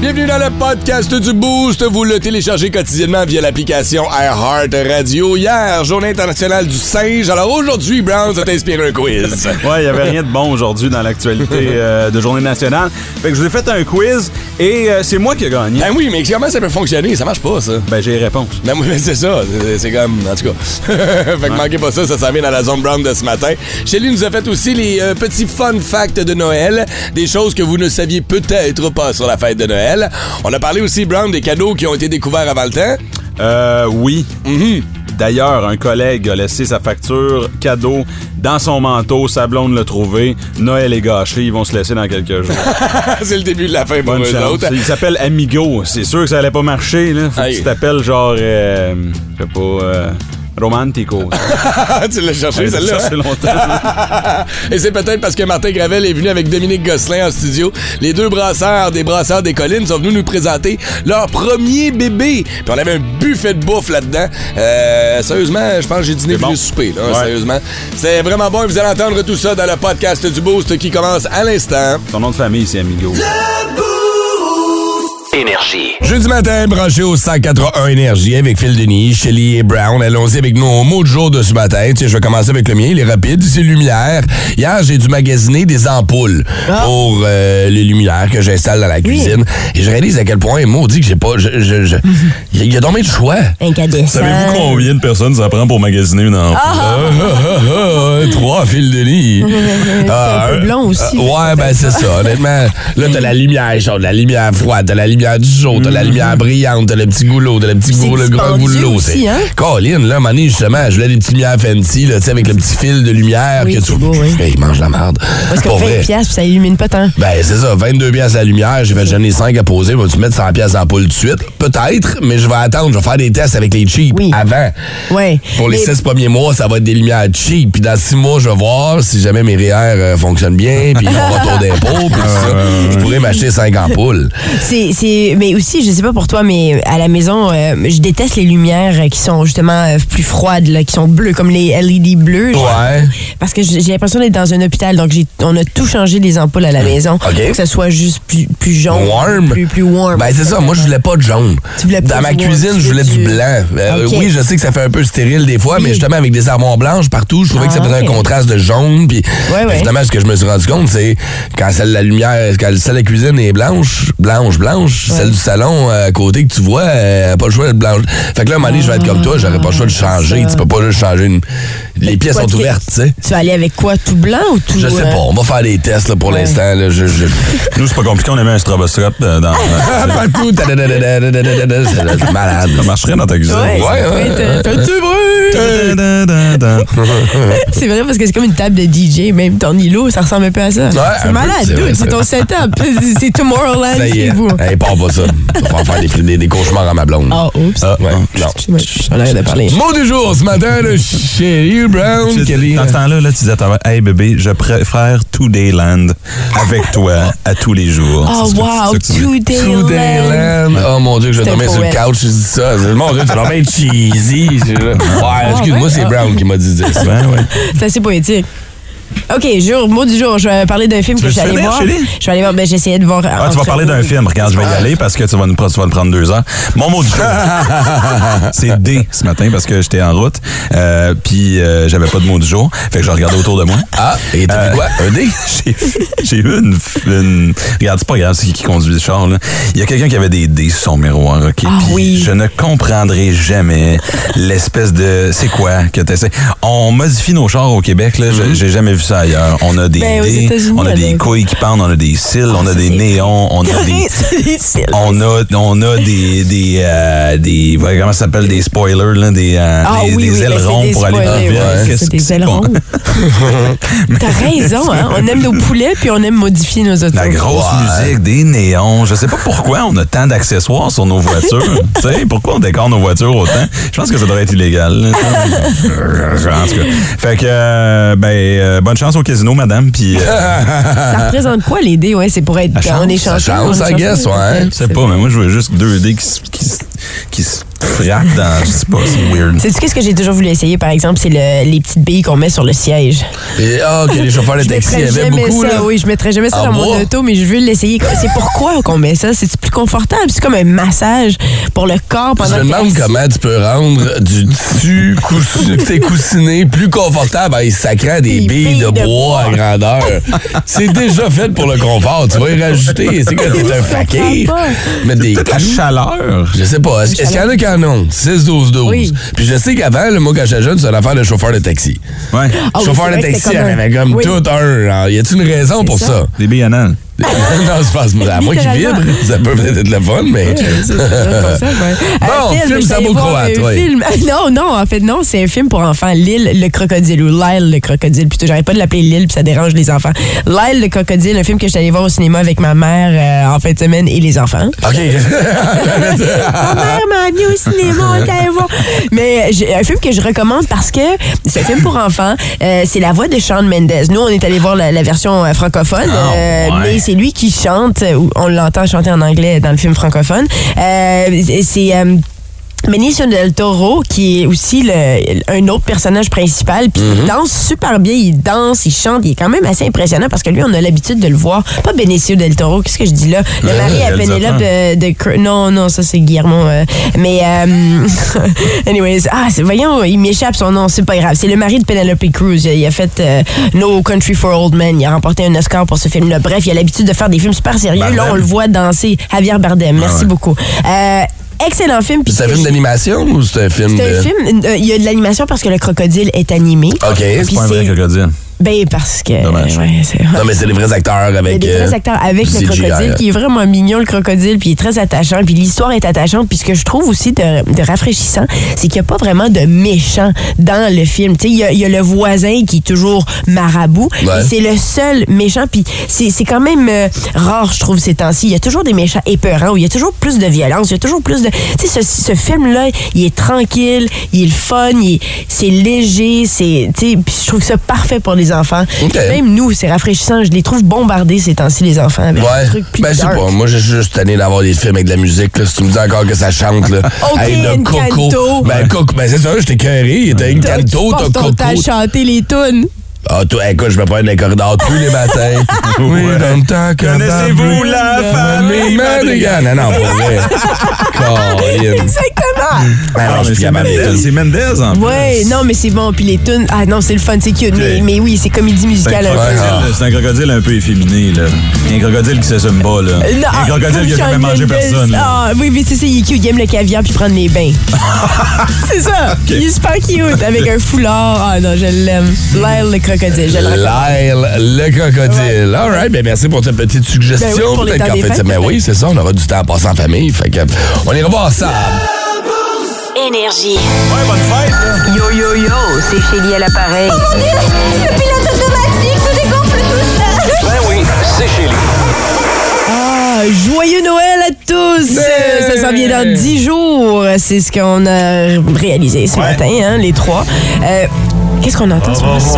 Bienvenue dans le podcast du Boost. Vous le téléchargez quotidiennement via l'application iHeart Radio. Hier, journée internationale du singe. Alors aujourd'hui, Brown, ça t'a inspiré un quiz. Ouais, il n'y avait rien de bon aujourd'hui dans l'actualité euh, de journée nationale. Fait que je vous ai fait un quiz et euh, c'est moi qui ai gagné. Ben oui, mais comment ça peut fonctionner? Ça marche pas, ça. Ben j'ai les réponses. Mais c'est ça. C'est- C'est comme, en tout cas. fait que manquez pas ça, ça s'en vient dans la zone brown de ce matin. Shelly nous a fait aussi les euh, petits fun facts de Noël, des choses que vous ne saviez peut-être pas sur la fête de Noël. On a parlé aussi, Brown, des cadeaux qui ont été découverts avant le temps. Euh, oui. D'ailleurs, un collègue a laissé sa facture cadeau dans son manteau. Sa blonde l'a trouvé. Noël est gâché. Ils vont se laisser dans quelques jours. c'est le début de la fin pour Bonne eux chance. autres. Il s'appelle Amigo. C'est sûr que ça allait pas marcher. Là. Faut Aïe. que tu t'appelles genre... euh, je sais pas... euh, Romantico. tu l'as cherché, Ouais, j'ai celle-là. cherché longtemps. Et c'est peut-être parce que Martin Gravel est venu avec Dominique Gosselin en studio. Les deux brasseurs des brasseurs des collines sont venus nous présenter leur premier bébé. Puis on avait un buffet de bouffe là-dedans. Euh, sérieusement, je pense que j'ai dîné C'est plus bon. souper. Là, Ouais. Sérieusement. C'est vraiment bon et vous allez entendre tout ça dans le podcast du Boost qui commence à l'instant. Son nom de famille, c'est Amigo. Énergie. Jeudi matin, branché au 181 Énergie avec Phil Denis, Shelly et Brown. Allons-y avec nos mots de jour de ce matin. Tiens, je vais commencer avec le mien, il est rapide, c'est lumière. Hier, j'ai dû magasiner des ampoules pour euh, les lumières que j'installe dans la cuisine. Et je réalise à quel point, maudit que j'ai pas... je- je- je- Il y, a- bien de choix. Savez-vous combien de personnes ça prend pour magasiner une ampoule? Ah, ah, ah, trois fils de lit. Ah, un peu blond aussi, ouais, ben c'est ça. Honnêtement, là, t'as la lumière chaude, la lumière froide, t'as la lumière du jour, t'as la lumière brillante, t'as le petit goulot, t'as le petit Mhm. goulot, le grand dispendieux goulot. aussi, C'est- hein? Colin, là, donné, justement, je voulais des petites lumières fancy, là, tu sais, avec le petit fil de lumière Oui, que tu. beau, oui. Hey, il mange la merde. Parce que Pour 20 vrai. piastres, ça illumine pas tant. Ben, c'est ça, 22 pièces la lumière, j'ai fait j'en ai 5 à poser, vas-tu mettre 100 pièces d'ampoule tout de suite? Peut-être, mais je vais attendre, je vais faire des tests avec les cheap Oui. avant. Ouais. Pour les Mais- 6 premiers mois, ça va être des lumières cheap. Puis dans 6 mois, je vais voir si jamais mes REER euh, fonctionnent bien, puis mon retour d'impôt, puis ça. Je pourrais m'acheter 5 ampoules. C'est, mais aussi, je sais pas pour toi, mais à la maison, euh, je déteste les lumières qui sont justement euh, plus froides, là, qui sont bleues, comme les LED bleus. Ouais. Parce que j'ai l'impression d'être dans un hôpital, donc on a tout changé des ampoules à la maison. OK. Pour que ça soit juste plus, plus jaune. Warm. Plus, plus warm. Ben, c'est ça. Moi, je voulais pas de jaune. Tu voulais Dans ma cuisine, je voulais du du- blanc. Euh. Oui, je sais que ça fait un peu stérile des fois, Oui. mais justement, avec des armoires blanches partout, je trouvais que ça Ah, faisait un contraste de jaune. Puis, Ouais, ouais. finalement, ce que je me suis rendu compte, c'est quand celle de la lumière, quand celle de la cuisine est blanche, blanche, blanche, celle du salon euh, à côté que tu vois, euh, pas le choix d'être blanche. Fait que là, à un moment donné, je vais être comme toi, j'aurais pas le choix de changer. ça. Tu peux pas juste changer une les pièces sont ouvertes, tu sais. Tu vas aller avec quoi, tout blanc ou tout... Je sais pas, on va faire des tests là, pour l'instant. Je. Nous, c'est pas compliqué, on a mis un stroboscope dans... Partout! malade. Ça marcherait dans ta cuisine. Ouais, ouais. ouais. Fais-tu bruit? c'est vrai, parce que c'est comme une table de DJ, même ton îlot, ça ressemble un peu à ça. C'est malade, c'est ton setup. C'est Tomorrowland ça chez vous. Hey, pas ça. On va faire des, des, des, cauchemars à ma blonde. Ah, oups. Ah, ouais. Non. J'en ai rien à parler. Mot du jour ce matin, le chéri. Brown. Kelly. Dans ce temps-là, là, tu disais à ta mère, Hey bébé, je préfère Today Land avec toi à tous les jours. Oh, wow, c'est ce que tu dis. Today Land. Today Land. Oh mon dieu, que je vais dormir sur le couch, je dis ça. Mon dieu, tu l'as bien cheesy. Ouais, excuse-moi, c'est Brown qui m'a dit ça. C'est assez poétique. OK, jour, mot du jour. Je vais parler d'un film que je suis finir, voir. Je vais aller voir. Ben, j'essayais de voir. Ah, tu vas parler d'un film. Regarde, je vais y aller parce que tu vas, nous, tu vas nous prendre deux heures. Mon mot du jour, c'est D ce matin parce que j'étais en route. Euh, Puis euh, j'avais pas de mot du jour. Fait que je regardais autour de moi. Ah, et t'as vu quoi? Un dé? J'ai eu une, une- Regarde, c'est pas grave, c'est qui qui conduit le char. Là. Il y a quelqu'un qui avait des dés sur son miroir, OK? Ah Puis oui. Je ne comprendrai jamais l'espèce de... C'est quoi que t'essaies? On modifie nos chars au Québec, là. Je- J'ai jamais vu ça ailleurs. On a des Ben, dés, on a des couilles qui pendent, on a des cils, on a ça, des néons, on a des... On a, on a des, des, euh, des, ouais, comment ça s'appelle, des spoilers, là, des, euh, Ah des, oui, des oui, ben, ailerons des pour aller plus spoilers, vite. ouais, Qu'est-ce c'est que des ailerons. T'as raison, hein? On aime nos poulets puis on aime modifier nos autos. La grosse Ouais. musique, des néons. Je sais pas pourquoi on a tant d'accessoires sur nos voitures. tu sais, pourquoi on décore nos voitures autant? Je pense que ça devrait être illégal. là. en tout cas. Fait que, euh, ben, euh, bonne chance au casino, madame. Puis, euh, Ça représente quoi les dés? Ouais, c'est pour être. On est ça chance, I guess, ouais. je sais pas, mais moi, je veux juste deux dés qui, se- qui, qui frappe dans. Je sais pas, c'est weird. Sais-tu qu'est-ce que j'ai toujours voulu essayer, par exemple? C'est le- les petites billes qu'on met sur le siège. Et, ah, OK, les chauffeurs de Je taxi mettrais avaient jamais beaucoup, ça, là. oui, je mettrais jamais ça dans mon auto, mais je veux l'essayer. C'est pourquoi qu'on met ça? C'est plus confortable? C'est comme un massage pour le corps Je pendant me que demande comment tu peux rendre du tissu coussiné plus confortable en y sacrant des Des billes de, billes de bois à grandeur. C'est déjà fait pour le confort. Tu vas y rajouter. C'est que t'es un fakir. Mettre des la chaleur. Je sais pas. Est-ce est-ce qu'il y en a qui en ont? 6, 12, 12. Oui. Puis je sais qu'avant, là, moi, quand j'étais jeune, c'était une affaire de chauffeur de taxi. Ouais. Oui, chauffeur de taxi, un- avait comme Oui. tout un. Y a-t-il une raison pour ça. ça? Des billes. non, à moi qui vibre. Ça peut peut-être être le fun, mais. C'est ça, c'est ça, ouais. Bon, film un film. Non, non, en fait, non, c'est un film pour enfants. Lille le crocodile ou Lyle le crocodile. Plutôt, j'arrête pas de l'appeler Lille, puis ça dérange les enfants. Lyle le crocodile, un film que je suis allée voir au cinéma avec ma mère euh, en fin de semaine et les enfants. OK. Ma mère m'a amené au cinéma, on est allé voir. Mais j'ai- un film que je recommande parce que c'est un film pour enfants. Euh, c'est la voix de Shawn Mendes. Nous, on est allé voir la, la version euh, francophone, Ah, euh, ouais. mais c'est lui qui chante. On l'entend chanter en anglais dans le film francophone. Euh, c'est euh, Benicio del Toro, qui est aussi le- un autre personnage principal, puis Mhm. il danse super bien, il danse, il chante, il est quand même assez impressionnant parce que lui, on a l'habitude de le voir. Pas Benicio del Toro, qu'est-ce que je dis là? Le mari à. Penelope de, de Non, non, ça c'est Guillermo. euh, mais, euh, anyways, ah, voyons, il m'échappe son nom, c'est pas grave. C'est le mari de Penelope Cruz. Il a fait euh, No Country for Old Men. Il a remporté un Oscar pour ce film-là. Bref, il a l'habitude de faire des films super sérieux. Là, on le voit danser. Javier Bardem, merci ouais. beaucoup. Excellent film. puis C'est un film d'animation ou c'est un film c'est de. un film, euh, il y a de l'animation parce que le crocodile est animé. OK. Puis C'est pas un vrai c'est- crocodile. Ben, parce que. Dommage. ouais, Non, mais c'est des vrais acteurs avec. des vrais euh, acteurs avec le crocodile qui est vraiment mignon, le crocodile, puis il est très attachant, puis l'histoire est attachante. Puis ce que je trouve aussi de, de rafraîchissant, c'est qu'il n'y a pas vraiment de méchant dans le film. Tu sais, il y y a le voisin qui est toujours marabout, Ouais. c'est le seul méchant. Puis c'est c'est quand même euh, rare, je trouve, ces temps-ci. Il y a toujours des méchants épeurants, où il y a toujours plus de violence, il y a toujours plus de... Tu sais, ce, ce film-là, il est tranquille, il est fun, il est- c'est léger, c'est... Tu sais, puis je trouve ça parfait pour les enfants. Même nous, c'est rafraîchissant. Je les trouve bombardés ces temps-ci, les enfants, avec Ouais. des trucs plus Ben, dark. pas. Moi, j'ai juste tanné d'avoir des films avec de la musique. Là. Si tu me dis encore que ça chante, là. Ok, de Encanto. Ben, Coco. Ben, c'est ça, j'étais carré. T'as une Toi, tu canto, t'as Coco. chanter les tunes. Ah, toi, écoute, je me prends dans les corridors tous les matins. oui, dans le temps que. Connaissez-vous la famille Madrigal? Non, non, pour vrai. Exactement. Ah, Ah, je mais suis c'est Mendez, en plus. Ouais, non, mais c'est bon. Puis les tunes. Ah non, c'est le fun, c'est cute. Mais, mais oui, c'est comédie musicale. Ouais. c'est un crocodile un peu efféminé, là. Il y a un crocodile qui s'assume pas, là. Euh, un crocodile qui a jamais mangé personne. Ah, oui, mais c'est ça, il est cute. Il aime le caviar puis prendre les bains. c'est ça. Il est super cute avec un foulard. Ah non, je l'aime. Lyle le crocodile, je le. Lyle, le crocodile. All right, ben merci pour ta petite suggestion. Ben oui, Peut-être qu'en fait, fêtes, ben peut-être. oui, c'est ça, on aura du temps à passer en famille. Fait que, on ira voir ça. Énergie. Ouais, bonne fête, là. Yo, yo, yo, c'est Chélie à l'appareil. Le pilote automatique se dégonfle tout seul. Ben oui, c'est Chélie. Joyeux Noël à tous! Ça s'en vient dans 10 jours. C'est ce qu'on a réalisé ce matin, hein, les trois. Euh, Qu'est-ce qu'on entend sur le Oh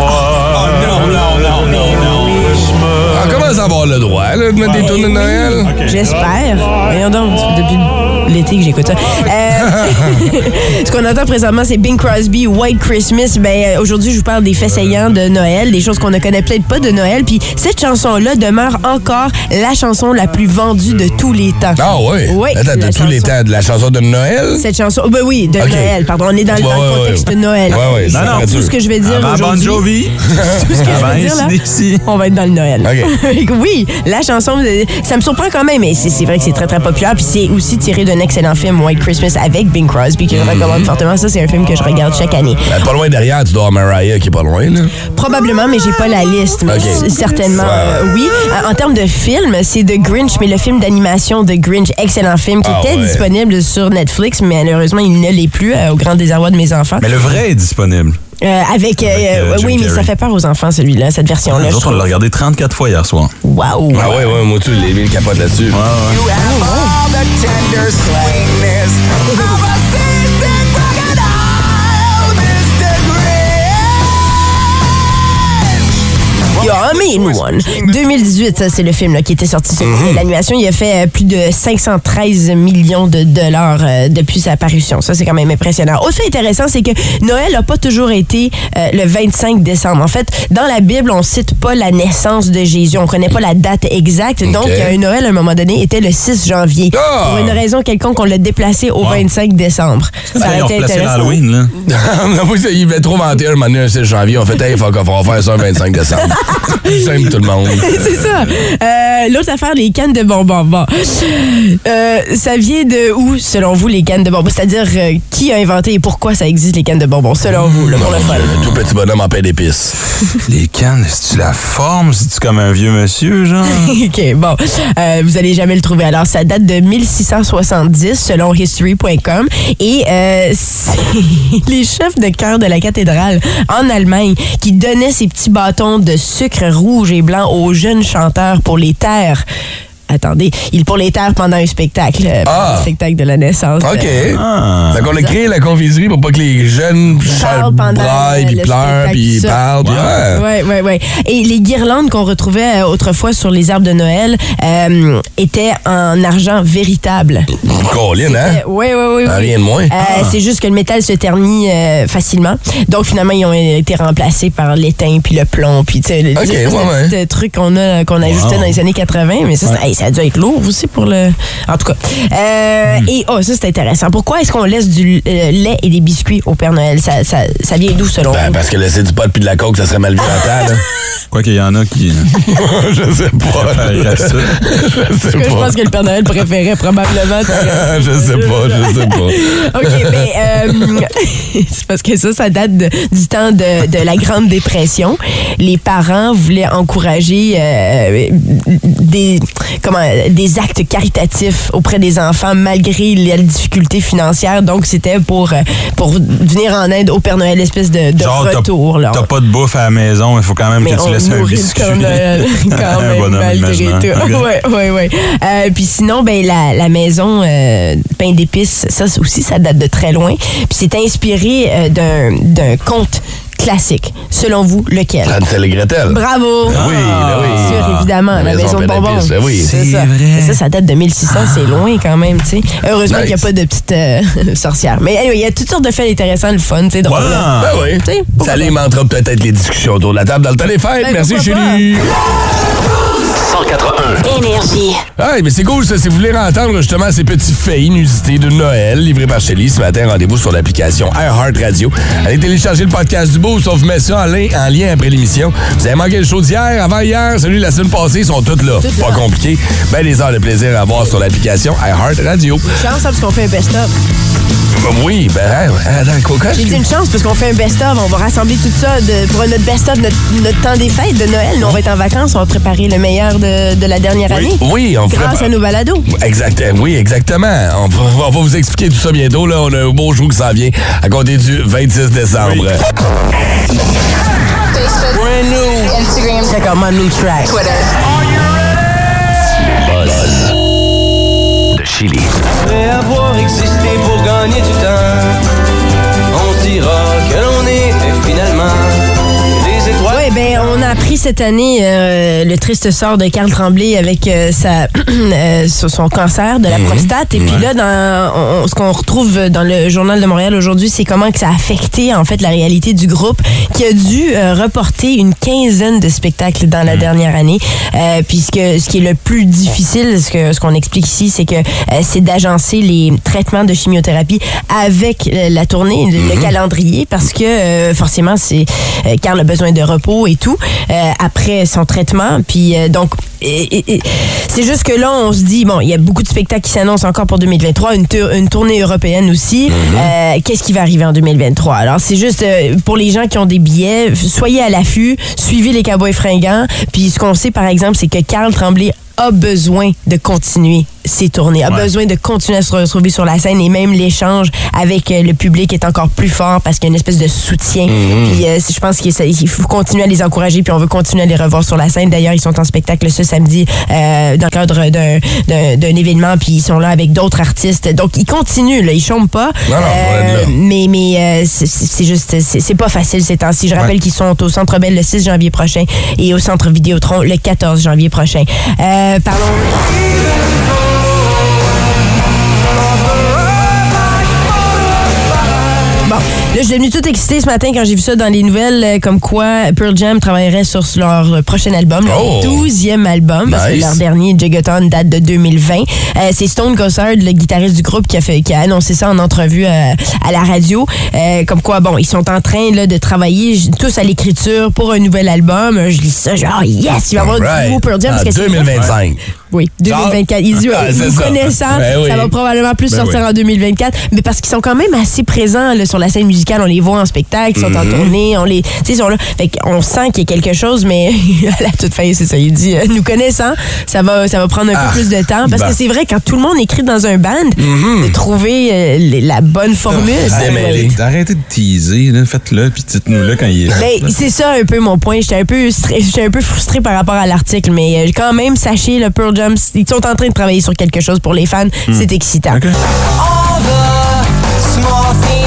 non, non, non, non, non. On commence à avoir le droit là, de mettre des tours de Noël. J'espère. Voyons donc, c'est depuis l'été que j'écoute ça. Euh, ce qu'on entend présentement, c'est Bing Crosby, White Christmas. Ben, euh, aujourd'hui, je vous parle des faits saillants de Noël, des choses qu'on ne connaît peut-être pas de Noël. Puis cette chanson-là demeure encore la chanson la plus vendue de tous les temps. Ah oui? Oui, Attends, de tous les chanson. temps, de la chanson de Noël? Cette chanson, oh, ben oui, de. Noël, pardon. On est dans, le- dans contexte ouais. de Noël. Ouais, Non, non, Tout ce que je vais dire Avant Bon aujourd'hui. Jovi. Tout ce que je veux dire, là, on va être dans le Noël. OK. oui, la chanson, euh, ça me surprend quand même, mais c'est vrai que c'est très, très populaire. Puis c'est aussi tiré d'un excellent film, White Christmas, avec Bing Crosby, que je recommande fortement. Ça, c'est un film que je regarde chaque année. Ben, pas loin derrière, tu dois avoir Mariah qui est pas loin, là. Probablement, mais j'ai pas la liste. Mais certainement, euh, oui. En, en termes de film, c'est The Grinch, mais le film d'animation The Grinch, excellent film, qui Ah était ouais. disponible sur Netflix, mais malheureusement, il ne l'est plus, euh, au grand désarroi de mes enfants. Mais le vrai est disponible. Euh, avec, euh, euh, oui, mais ça fait peur aux enfants, celui-là, cette version-là. Autres, on l'a regardé 34 fois hier soir. Wow. Ah ouais, ouais, moi, tu les mille capotes là-dessus. Il y The Mean One. 2018, ça, c'est le film là, qui était sorti sur l'animation. Il a fait euh, plus de 513 millions de dollars euh, depuis sa parution. Ça, c'est quand même impressionnant. Autre fait intéressant, c'est que Noël n'a pas toujours été euh, le 25 décembre. En fait, dans la Bible, on cite pas la naissance de Jésus. On connaît pas la date exacte. Donc, il y a un Noël, à un moment donné, était le 6 janvier. Ah! Pour une raison quelconque, on l'a déplacé au 25 décembre. Ça ont été intéressant. l'Halloween, là? ça, il va trop mentir un moment donné, un 6 janvier. On fait, hey, fuck off, on va faire ça le 25 décembre. J'aime tout le monde. C'est ça. Euh, L'autre affaire, les cannes de bonbons. Bon. Euh, ça vient de où, selon vous, les cannes de bonbons? C'est-à-dire, euh, qui a inventé et pourquoi ça existe, les cannes de bonbons, selon vous, là, pour le fun? Un tout petit bonhomme en pain d'épices. Les cannes, c'est-tu la forme? C'est-tu comme un vieux monsieur, genre? OK, bon. Euh, vous allez jamais le trouver. Alors, ça date de 1670, selon history.com. Et euh, c'est les chefs de chœur de la cathédrale en Allemagne qui donnaient ces petits bâtons de sucre rouge et blanc aux jeunes chanteurs pour les taire. Attendez, ils pour les taire pendant un spectacle, euh, pendant Ah. le spectacle de la naissance. OK. Euh, Ah. Fait qu'on a créé la confiserie pour pas que les jeunes parlent pendant braillent, le puis pleurent, puis parlent. puis ouais. Ouais, ouais, ouais. Et les guirlandes qu'on retrouvait euh, autrefois sur les arbres de Noël euh, étaient en argent véritable. Colin, hein? Oui, oui, oui. Ah, rien de moins. C'est juste que le métal se ternit euh, facilement. Donc, finalement, ils ont été remplacés par l'étain puis le plomb. Puis, tu sais, les Ok, espèces de ouais, ouais. petits, euh, trucs qu'on a, qu'on ajustait Wow. dans les années 80. Mais ça, ça- hey, ça a dû être lourd aussi pour le. En tout cas. Euh, Hmm. Et, oh, ça, c'est intéressant. Pourquoi est-ce qu'on laisse du euh, lait et des biscuits au Père Noël? Ça, ça, ça vient d'où, selon Ben, vous? parce que laisser du pot puis de la coke, ça serait mal vu. Quoi qu'il y en a qui. je sais pas. je sais que je pas. pense que le Père Noël préférait probablement. je sais pas, je sais pas. OK, mais euh, c'est parce que ça, ça date de- du temps de, de la Grande Dépression. Les parents voulaient encourager euh, des, comment, des actes caritatifs auprès des enfants malgré les difficultés financières. Donc, c'était pour, euh, pour venir en aide au Père Noël, espèce de, de Genre, retour. T'as pas de bouffe à la maison, il faut quand même Mais que tu laisses un biscuit. Père Noël quand Un même, bonhomme malgré tout. Ouais, ouais, ouais. Euh, puis sinon, ben, la, la maison euh, pain d'épices, ça aussi, ça date de très loin. Puis c'est inspiré euh, d'un, d'un conte classique. Selon vous, lequel? Hansel et Gretel. Bravo! Oui, ben oui. Bien sûr, évidemment, la maison de bonbons. ben oui. C'est ça. vrai. Ça, ça date de 1600, c'est loin quand même, tu sais. Heureusement Nice. qu'il n'y a pas de petite euh, sorcière. Mais anyway, il y a toutes sortes de faits intéressants, le fun, tu sais, drôle. là. Ben oui. Ça alimentera peut-être les discussions autour de la table dans le temps des fêtes. Ben, Merci, chérie. 181. Énergie. Ah, mais c'est cool, ça. Si vous voulez entendre justement ces petits faits inusités de Noël livrés par Shelly ce matin, rendez-vous sur l'application iHeart Radio. Allez télécharger le podcast du Beau, on vous met ça en lien, en lien après l'émission. Vous avez manqué le show d'hier, avant hier, celui de la semaine passée, ils sont tous là. Toutes Pas là. compliqué. Ben des heures de plaisir à voir sur l'application iHeart Radio. Chance, hein, parce qu'on fait un best-of. Oui, ben, hein, attends, quoi, quoi? J'ai dit une chance parce qu'on fait un best-of. On va rassembler tout ça de- pour notre best-of, notre, notre temps des fêtes de Noël. Nous, on va être en vacances. On va préparer le meilleur de, de la dernière Oui, année. oui, on Grâce prépare- à nos balados. Exact, oui, exactement. On va, on va vous expliquer tout ça bientôt. Là. On a un beau jour qui s'en vient à compter du 26 décembre. Instagram, Check out my new track. Twitter. De Chili. Après avoir existé pour gagner du temps, appris cette année euh, le triste sort de Carl Tremblay avec euh, sa, euh, son cancer de la prostate. Et puis là, dans, on- ce qu'on retrouve dans le Journal de Montréal aujourd'hui, c'est comment que ça a affecté en fait la réalité du groupe qui a dû euh, reporter une quinzaine de spectacles dans la dernière année. Euh, puisque ce qui est le plus difficile, ce que ce qu'on explique ici, c'est que euh, c'est d'agencer les traitements de chimiothérapie avec la tournée, le, le calendrier, parce que euh, forcément, c'est euh, Carl a besoin de repos et tout euh, après son traitement. Puis euh, donc, c'est juste que là, on se dit, bon, il y a beaucoup de spectacles qui s'annoncent encore pour 2023, une, une tournée européenne aussi. Euh, Qu'est-ce qui va arriver en 2023? Alors, c'est juste euh, pour les gens qui ont des billets, soyez à l'affût, suivez les Cowboys fringants. Puis ce qu'on sait, par exemple, c'est que Carl Tremblay a besoin de continuer ses tournées, a Ouais. besoin de continuer à se retrouver sur la scène et même l'échange avec euh, le public est encore plus fort parce qu'il y a une espèce de soutien. Puis euh, je pense qu'il faut continuer à les encourager puis on veut continuer à les revoir sur la scène. D'ailleurs, ils sont en spectacle ce samedi euh, dans le cadre d'un- d'un d'un événement puis ils sont là avec d'autres artistes. Donc ils continuent, là, ils chôment pas. Non, non, là. mais mais euh, c'est- juste c'est c'est pas facile ces temps-ci. Je rappelle qu'ils sont au Centre Bell le 6 janvier prochain et au Centre Vidéotron le 14 janvier prochain. Euh, parlons Bon, là, je suis devenue toute excitée ce matin quand j'ai vu ça dans les nouvelles, euh, comme quoi Pearl Jam travaillerait sur leur prochain album, Oh! leur 12e album, parce que leur dernier, Gigaton, date de 2020. Euh, c'est Stone Gossard, le guitariste du groupe, qui a, fait, qui a annoncé ça en entrevue euh, à la radio. Euh, comme quoi, bon, ils sont en train là, de travailler tous à l'écriture pour un nouvel album. Je lis ça, genre, yes, il va y avoir du nouveau Pearl Jam. En parce que c'est- 2025. Oui, 2024. Ils disent, Ah, c'est nous ça. connaissant, Ben oui. ça va probablement plus Ben sortir oui. en 2024. Mais parce qu'ils sont quand même assez présents là, sur la scène musicale. On les voit en spectacle, ils sont Mm-hmm. en tournée, on les, tu sais, ils sont là. Fait qu'on sent qu'il y a quelque chose, mais à la toute fin, c'est ça. Il dit, euh, nous connaissant, ça va, ça va prendre un Ah, peu plus de temps. Parce ben. que c'est vrai, quand tout le monde écrit dans un band, de trouver euh, la bonne formule. Ah. Arrêtez de teaser, faites-le, puis dites-nous-le quand il est. Ben, c'est ça un peu mon point. J'étais un peu stra- j'étais un peu frustrée par rapport à l'article, mais euh, quand même, sachez, le Pearl Ils sont en train de travailler sur quelque chose pour les fans. C'est excitant. OK. All the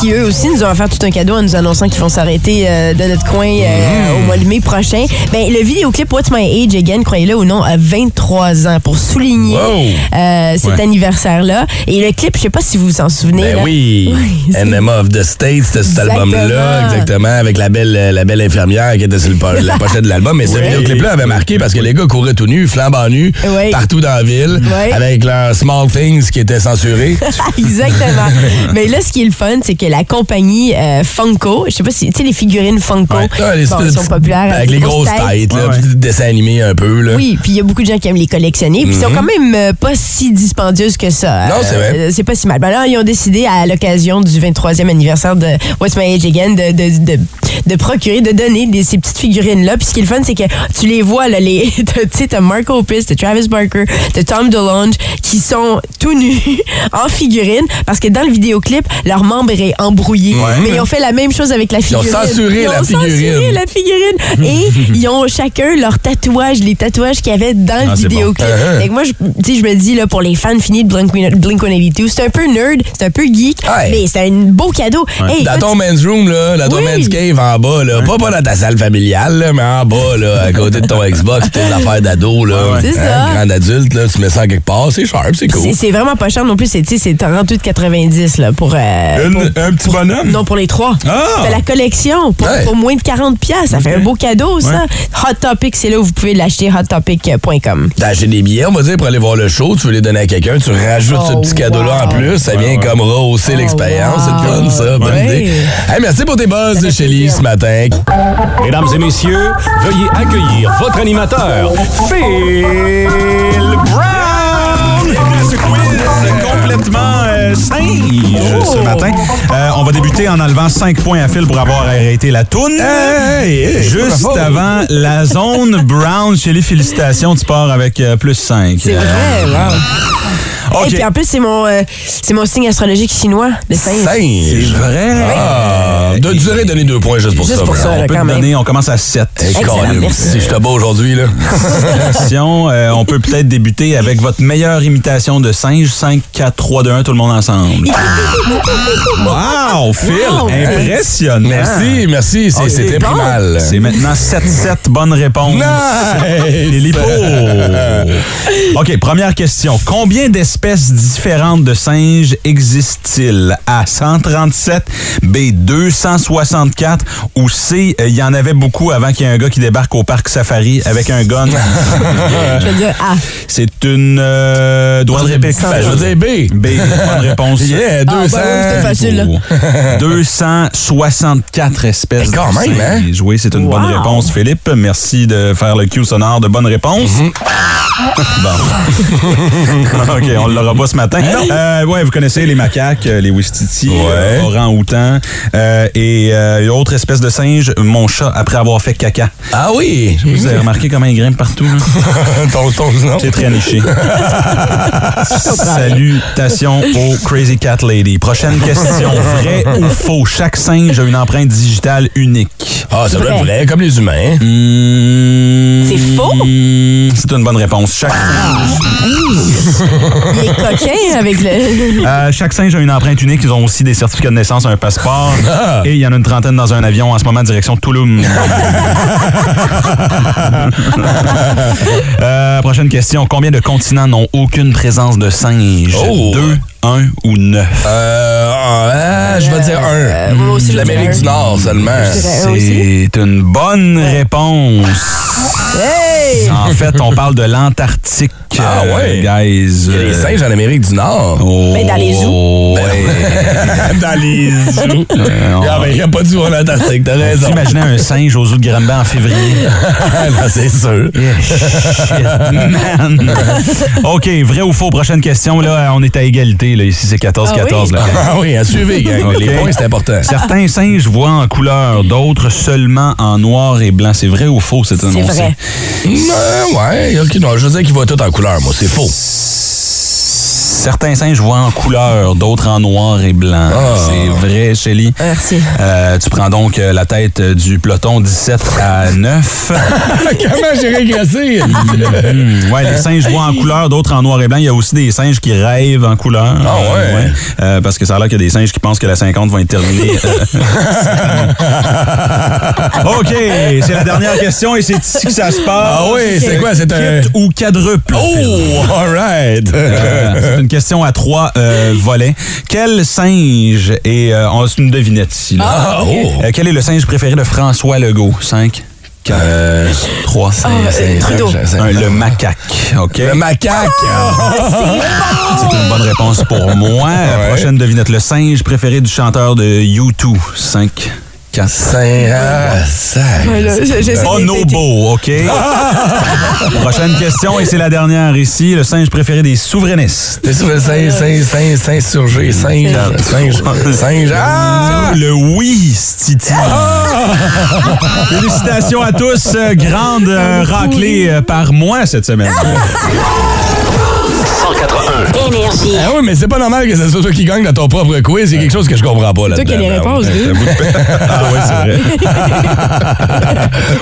qui eux aussi nous ont offert tout un cadeau en nous annonçant qu'ils vont s'arrêter euh, dans notre coin euh, mm. au mois de mai prochain. Ben, le vidéoclip What's My Age Again, croyez-le ou non, a 23 ans pour souligner euh, cet anniversaire-là. Et le clip, je sais pas si vous vous en souvenez. Ben of the States, c'était cet album-là, exactement, avec la belle, la belle infirmière qui était sur le, la pochette de l'album. Mais ce vidéoclip-là avait marqué parce que les gars couraient tout nus, flambant nus, partout dans la ville, avec leurs Small Things qui étaient censurés exactement. Mais là, ce qui est le fun, c'est que la compagnie euh, Funko, je sais pas si, tu sais, les figurines Funko, Ouais. Ah, les bon, espèces elles de sont populaires. Avec les grosses têtes, là, Ouais, dessins animés un peu. Là. Oui, puis il y a beaucoup de gens qui aiment les collectionner. Puis ils sont quand même euh, pas si dispendieuses que ça. Mhm. Non, c'est vrai. Euh, c'est pas si mal. Ben là, ils ont décidé à l'occasion du 23e anniversaire de What's My Age Again de, de, de, de procurer, de donner des, ces petites figurines-là. Puis ce qui est le fun, c'est que tu les vois, là, les, tu sais, t'as Mark Opus, t'as Travis Barker, t'as Tom DeLonge qui sont tout nus en figurine parce que dans le vidéoclip, leur membre est embrouillé. Mais ils ont fait la même chose avec la ont figurine. censuré Ils la ont censuré figurine. la figurine. Et ils ont chacun leur tatouage, les tatouages qu'il y avait dans le Ah, vidéoclip. Uh-huh. Fait que moi, je, tu sais, je me dis, là, pour les fans finis de Blink, Blink 182, c'est un peu nerd, c'est un peu geek, Ouais. mais c'est un beau cadeau. Hey, Dans ton men's room, là, dans ton Oui. men's cave en bas, là, pas, pas dans ta salle familiale, là, mais en bas, là, à côté de ton Xbox, tes affaires d'ado, là. Hein, ça. Grand adulte, là, tu mets ça quelque part, c'est sharp, c'est cool. c'est- vraiment pas cher non plus, c'est tu sais, c'est 38,90 là, pour, euh, Une- pour- un petit bonhomme? Non, pour les trois. Ah! C'est la collection pour, Ouais. pour moins de 40 pièces. Ça fait un beau cadeau, ça. Hot Topic, c'est là où vous pouvez l'acheter, hottopic.com. T'as acheté des billets, on va dire, pour aller voir le show, tu veux les donner à quelqu'un, tu rajoutes ce Oh, petit cadeau-là en wow. plus, ça vient comme rehausser Oh, l'expérience, c'est le fun, ça, bonne Ouais. idée. Hey, merci pour tes buzz, Shelly, plaisir. ce matin. Mesdames et messieurs, veuillez accueillir votre animateur, Phil Brown! Complètement euh, singe ce matin. Euh, on va débuter en enlevant 5 points à fil pour avoir arrêté la toune. Hey, hey, Juste avant la zone brown, chez les félicitations, tu pars avec euh, plus 5. C'est vrai, wow. Et puis en plus, c'est mon, euh, c'est mon signe astrologique chinois, le singe. C'est Singe. vrai? Ah, de, tu devrais donner deux points juste pour Juste ça. pour ça, On peut te donner, on commence à 7. Hey, Excellent, Colin, merci. Si je te bats aujourd'hui, là. Euh, on peut peut-être débuter avec votre meilleure imitation de singe. 5, 4, 3, 2, 1, tout le monde ensemble. wow, Phil, Wow. impressionnant. Merci, merci, c'est c'est très Bon. primal. C'est maintenant 7-7, bonne réponse. Nice. Philippe. OK, première question. Combien d'espèces différentes de singes existent-ils? A, 137, B, 264 ou C, euh, il y en avait beaucoup avant qu'il y ait un gars qui débarque au parc safari avec un gun? Je veux dire, ah, C'est une euh, doigt de réplique. Ben, je veux dire B. B, bonne réponse. Yeah, 200. ben oui, c'était facile, là. 264 espèces Eh, quand de même, hein? Oui, c'est une bonne réponse, Philippe. Merci de faire le cue sonore de bonne réponse. Mhm. bon. OK, on l'aura pas ce matin. Euh, ouais, vous connaissez les macaques, euh, les Wistiti, euh, orang-outan euh, et euh, autre espèce de singe, mon chat, après avoir fait caca. Ah oui! Vous avez remarqué comment il grimpe partout? ton, ton, non? C'est très niché. Salutations au Crazy Cat Lady. Prochaine question. Vrai ou faux? Chaque singe a une empreinte digitale unique. Ah, ça doit être Vrai. comme les humains. C'est faux? Hmm, C'est une bonne réponse. Chaque, singe, Il est coquin avec le. euh, chaque singe a une empreinte unique. Ils ont aussi des certificats de naissance, un passeport. Ah. Et il y en a une trentaine dans un avion en ce moment, direction Toulouse. Euh, prochaine question. Combien de continents n'ont aucune présence de singes? Oh. Deux, un ou neuf? Euh, ah, je vais dire un. Euh, moi aussi, je L'Amérique du. Nord seulement. Je dirais un aussi. C'est une bonne réponse. Hey! En fait, on parle de l'Antarctique, Ah euh, ouais? guys. Il y a des Euh, singes en Amérique du Nord. oh, Ben, dans les zoos. ouais. Dans les zoos. Ah, ben, il n'y a pas de zoo en Antarctique, t'as raison. Imaginez un singe aux zoo de Granby en février. C'est sûr. Shit, man. OK, vrai ou faux? Prochaine question. Là, on est à égalité. Là. Ici, c'est 14-14. là. Ah oui, à suivre, gang. Les points, c'est important. Certains singes voient en couleur, d'autres seulement en noir et blanc. C'est vrai ou faux, c'est C'est annoncé? vrai. Euh, ouais, ok, non, je veux dire qu'il voit tout en couleur, moi, c'est faux. Certains singes voient en couleur, d'autres en noir et blanc. Ah. C'est vrai, Shelly. Merci. Euh, tu prends donc euh, la tête euh, du peloton 17 à 9. Comment j'ai régressé? Hmm, ouais, les singes voient en couleur, d'autres en noir et blanc. Il y a aussi des singes qui rêvent en couleur. Ah ouais? Euh, Euh, parce que ça a l'air qu'il y a des singes qui pensent que la 50 va être terminée. OK, c'est la dernière question et c'est ici que ça se passe. Ah oui, c'est quoi? C'est un... Kit ou quadruple? Oh, all right. Euh, c'est une question à trois euh, volets. Quel singe est... euh, on- c'est une devinette ici. là. Ah. Euh, quel est le singe préféré de François Legault? 5, 4, 3, 5, euh, Trudeau. Le macaque. OK? Le macaque. C'est une bonne réponse pour moi. Prochaine devinette. Le singe préféré du chanteur de U2. 5, 4, Saint... Ah, Bonobo, OK? Prochaine question, et c'est la dernière ici. Le singe préféré des souverainistes. T'es sur le singe, singe, singe, singe surgé, singe, singe, singe. Ah! Le oui, Stiti. Félicitations à tous. Euh, Grande euh, raclée euh, par moi cette semaine. 181. Énergie. Ah oui, mais c'est pas normal que ce soit toi qui gagne dans ton propre quiz. C'est quelque chose que je comprends pas là Toi qui as les réponses, lui. ah oui, c'est vrai.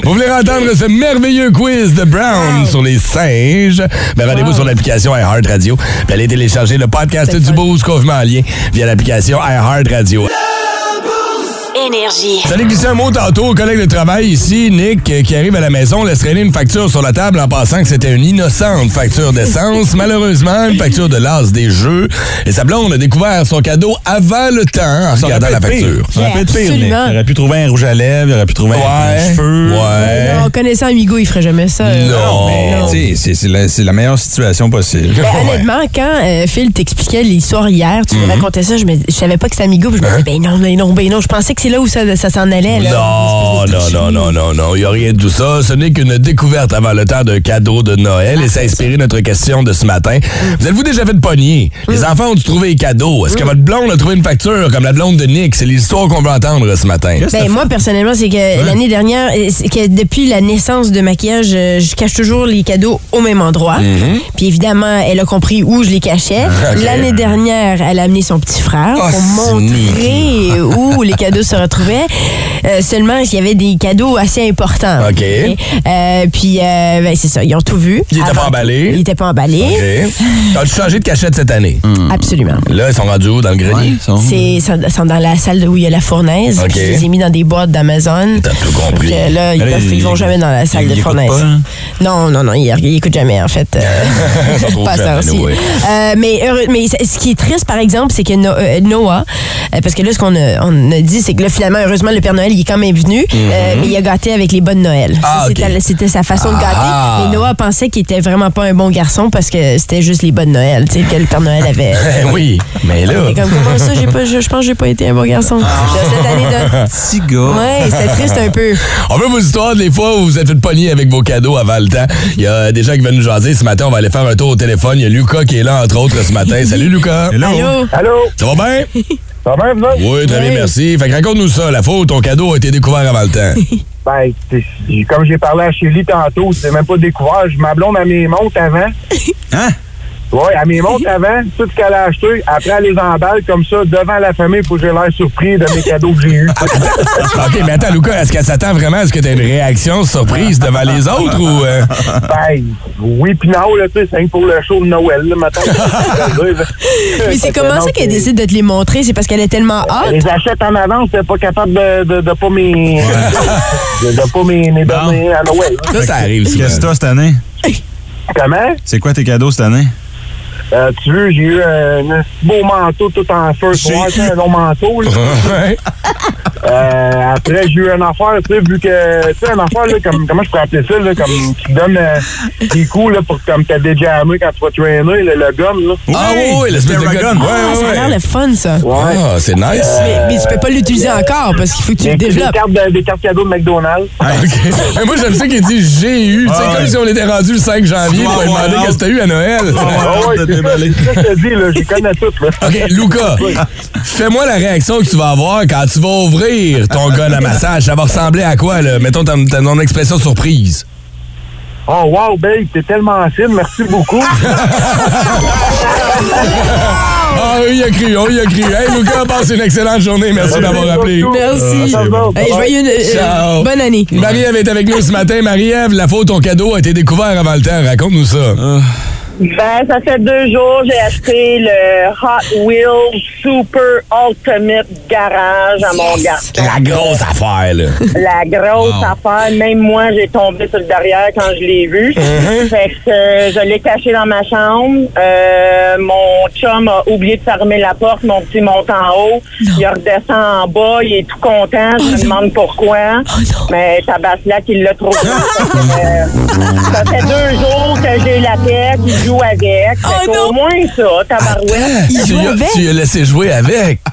Vous voulez entendre ce merveilleux quiz de Brown sur les singes? Ben, rendez-vous sur l'application iHeart Radio. Puis allez télécharger le podcast C'est du. Boost qu'on vous met en lien via l'application iHeart Radio. Énergie. J'allais glisser un mot tantôt au collègue de travail ici, Nick, euh, qui arrive à la maison, laisse traîner une facture sur la table en pensant que c'était une innocente facture d'essence. Malheureusement, une facture de l'as des jeux. Et sa blonde a découvert son cadeau avant le temps en Ça regardant la facture. Ça aurait pu être pire, Nick. Il aurait pu trouver un rouge à lèvres, il aurait pu trouver un Ouais. cheveu. Ouais. Non, connaissant Amigo, il ferait jamais ça. Non. Mais, Non. tu sais, c'est- c'est la, c'est la meilleure situation possible. Ben, honnêtement, quand euh, Phil t'expliquait l'histoire hier, tu Mhm. me racontais ça, je, me, je savais pas que c'était Amigo, puis je me disais, ben non, ben non, ben non, je pensais que c'est là où ça, ça s'en allait. Là. Non, de non, non, non, non, non. Il n'y a rien de tout ça. Ce n'est qu'une découverte avant le temps d'un cadeau de Noël et ça a inspiré notre question de ce matin. Vous êtes-vous déjà fait pogner? Les enfants ont dû trouver les cadeaux. Est-ce que votre blonde a trouvé une facture comme la blonde de Nick? C'est l'histoire qu'on veut entendre ce matin. Ben, moi, personnellement, c'est que l'année dernière, c'est que depuis la naissance de maquillage, euh, je cache toujours les cadeaux au même endroit. Puis évidemment, elle a compris où je les cachais. L'année dernière, elle a amené son petit frère Ah, pour montrer où les cadeaux se retrouvaient. Euh, seulement, il y avait des cadeaux assez importants. OK. Euh, puis, euh, ben, c'est ça, ils ont tout vu. Il était pas Avant- emballé? Il était pas emballé. OK. As-tu changé de cachette cette année? Absolument. Là, ils sont rendus où? Dans le grenier? Ouais, ça. C'est sont, sont dans la salle où il y a la fournaise. OK. Je les ai mis dans des boîtes d'Amazon. T'as tout compris. Là, ils, peuvent- ils il- vont jamais dans la salle de fournaise. pas, hein? Non, non, non, ils ils écoutent jamais, en fait. Ils pas ça aussi. anyway. Euh, mais, heureux- mais ce qui est triste, par exemple, c'est que euh, Noah, parce que là, ce qu'on a, on a dit, c'est que là, finalement, heureusement, le Père Noël, il est quand même venu, euh, mais il a gâté avec les bonnes Noël. Mhm. Ah, c'était, sa façon de gâter. Ah. Mais Noah pensait qu'il était vraiment pas un bon garçon parce que c'était juste les bonnes Noël, tu sais, que le Père Noël avait. Eh oui, mais là. Et comme comment ça, pas, je, je pense que j'ai pas été un bon garçon. Cette année de. Petit gars. Ouais, c'était triste un peu. On veut vos histoires des fois où vous êtes fait pogner avec vos cadeaux avant le temps. Il y a des gens qui viennent nous jaser. Ce matin, on va aller faire un tour au téléphone. Il y a Lucas qui est là, entre autres, ce matin. Salut, Lucas. Hello. Allô? Allô? Ça va bien? Ça va bien, vous autres? Oui, très bien, Oui. merci. Fait que raconte-nous ça. La où ton cadeau a été découvert avant le temps. Ben, comme j'ai parlé à Chélie tantôt, c'est même pas découvert. Je ma blonde à mes montres avant. Hein? Oui, à mes montres avant, tout ce qu'elle a acheté. Après, elle les emballe comme ça, devant la famille, pour que j'ai l'air surpris de mes cadeaux que j'ai eus. OK, mais attends, Lucas, est-ce qu'elle s'attend vraiment à ce que tu aies une réaction surprise devant les autres ou. euh? ben, oui, pis non, là, tu sais, c'est pour le show de Noël, là, mettons. Mais c'est comment ça qu'elle décide de te les montrer? C'est parce qu'elle est tellement Elle hâte? les achète en avance, c'est pas capable de, de, de pas mes. de, de pas mes, mes Bon. donner à Noël. Ça, ça arrive. Qu'est-ce que t'as cette année? Comment? C'est quoi tes cadeaux cette année? Euh, tu veux, j'ai eu un, un beau manteau tout en feu. J'ai- un long manteau, là. Ouais. Euh, après, j'ai eu une affaire, tu sais, vu que, tu sais, une affaire, là, comme, comment je peux appeler ça, là, comme, qui donne euh, des coups, là, pour, comme, t'as déjà amé quand tu vas traîner, le, le gun, là. Ah oui, oui, l'espèce de gun. gun. Ouais, Ah, ça a ouais, l'air ouais. le fun, ça. Ouais. Ah, c'est nice. Mais, mais tu peux pas l'utiliser encore parce qu'il faut que tu le Des, des développes. cartes, de- des cartes cadeaux de McDonald's. OK. Mais moi, j'aime ça qu'il dit j'ai eu. Tu sais, Ah ouais. comme si on était rendu le 5 janvier pour demander qu'est-ce que t'as eu à Noël. Ah ouais, c'est ça, que je te dis, là, j'y connais tout, là. OK, Lucas, fais-moi la réaction que tu vas avoir quand tu vas ouvrir ton gun à massage. Ça va ressembler à quoi, là? Mettons ton, ton- ton expression surprise. Oh, wow, babe, t'es tellement fine, merci beaucoup. Ah, oui, il a cru, oh, il a cru. Hey, Lucas, passe une excellente journée. Merci d'avoir appelé. Merci. Hey, joyeux, euh, Ciao. bonne année. Marie-Ève est avec nous ce matin. Marie-Ève, la faute, ton cadeau a été découvert avant le temps. Raconte-nous ça. Ben, ça fait deux jours, j'ai acheté le Hot Wheels Super Ultimate Garage à mon garçon. La grosse affaire, là. La grosse Wow. affaire. Même moi, j'ai tombé sur le derrière quand je l'ai vu. Uh-huh. Fait que euh, je l'ai caché dans ma chambre. Euh, mon chum a oublié de fermer la porte. Mon petit monte en haut. Il redescend en bas. Il est tout content. Je me demande pourquoi. Mais Tabaslac, il l'a trouvé. Euh, ça fait deux jours que j'ai la tête. Joue avec. Oh non! moins ça, tabarouette. Il tu, joue as- avec? tu lui as laissé jouer avec.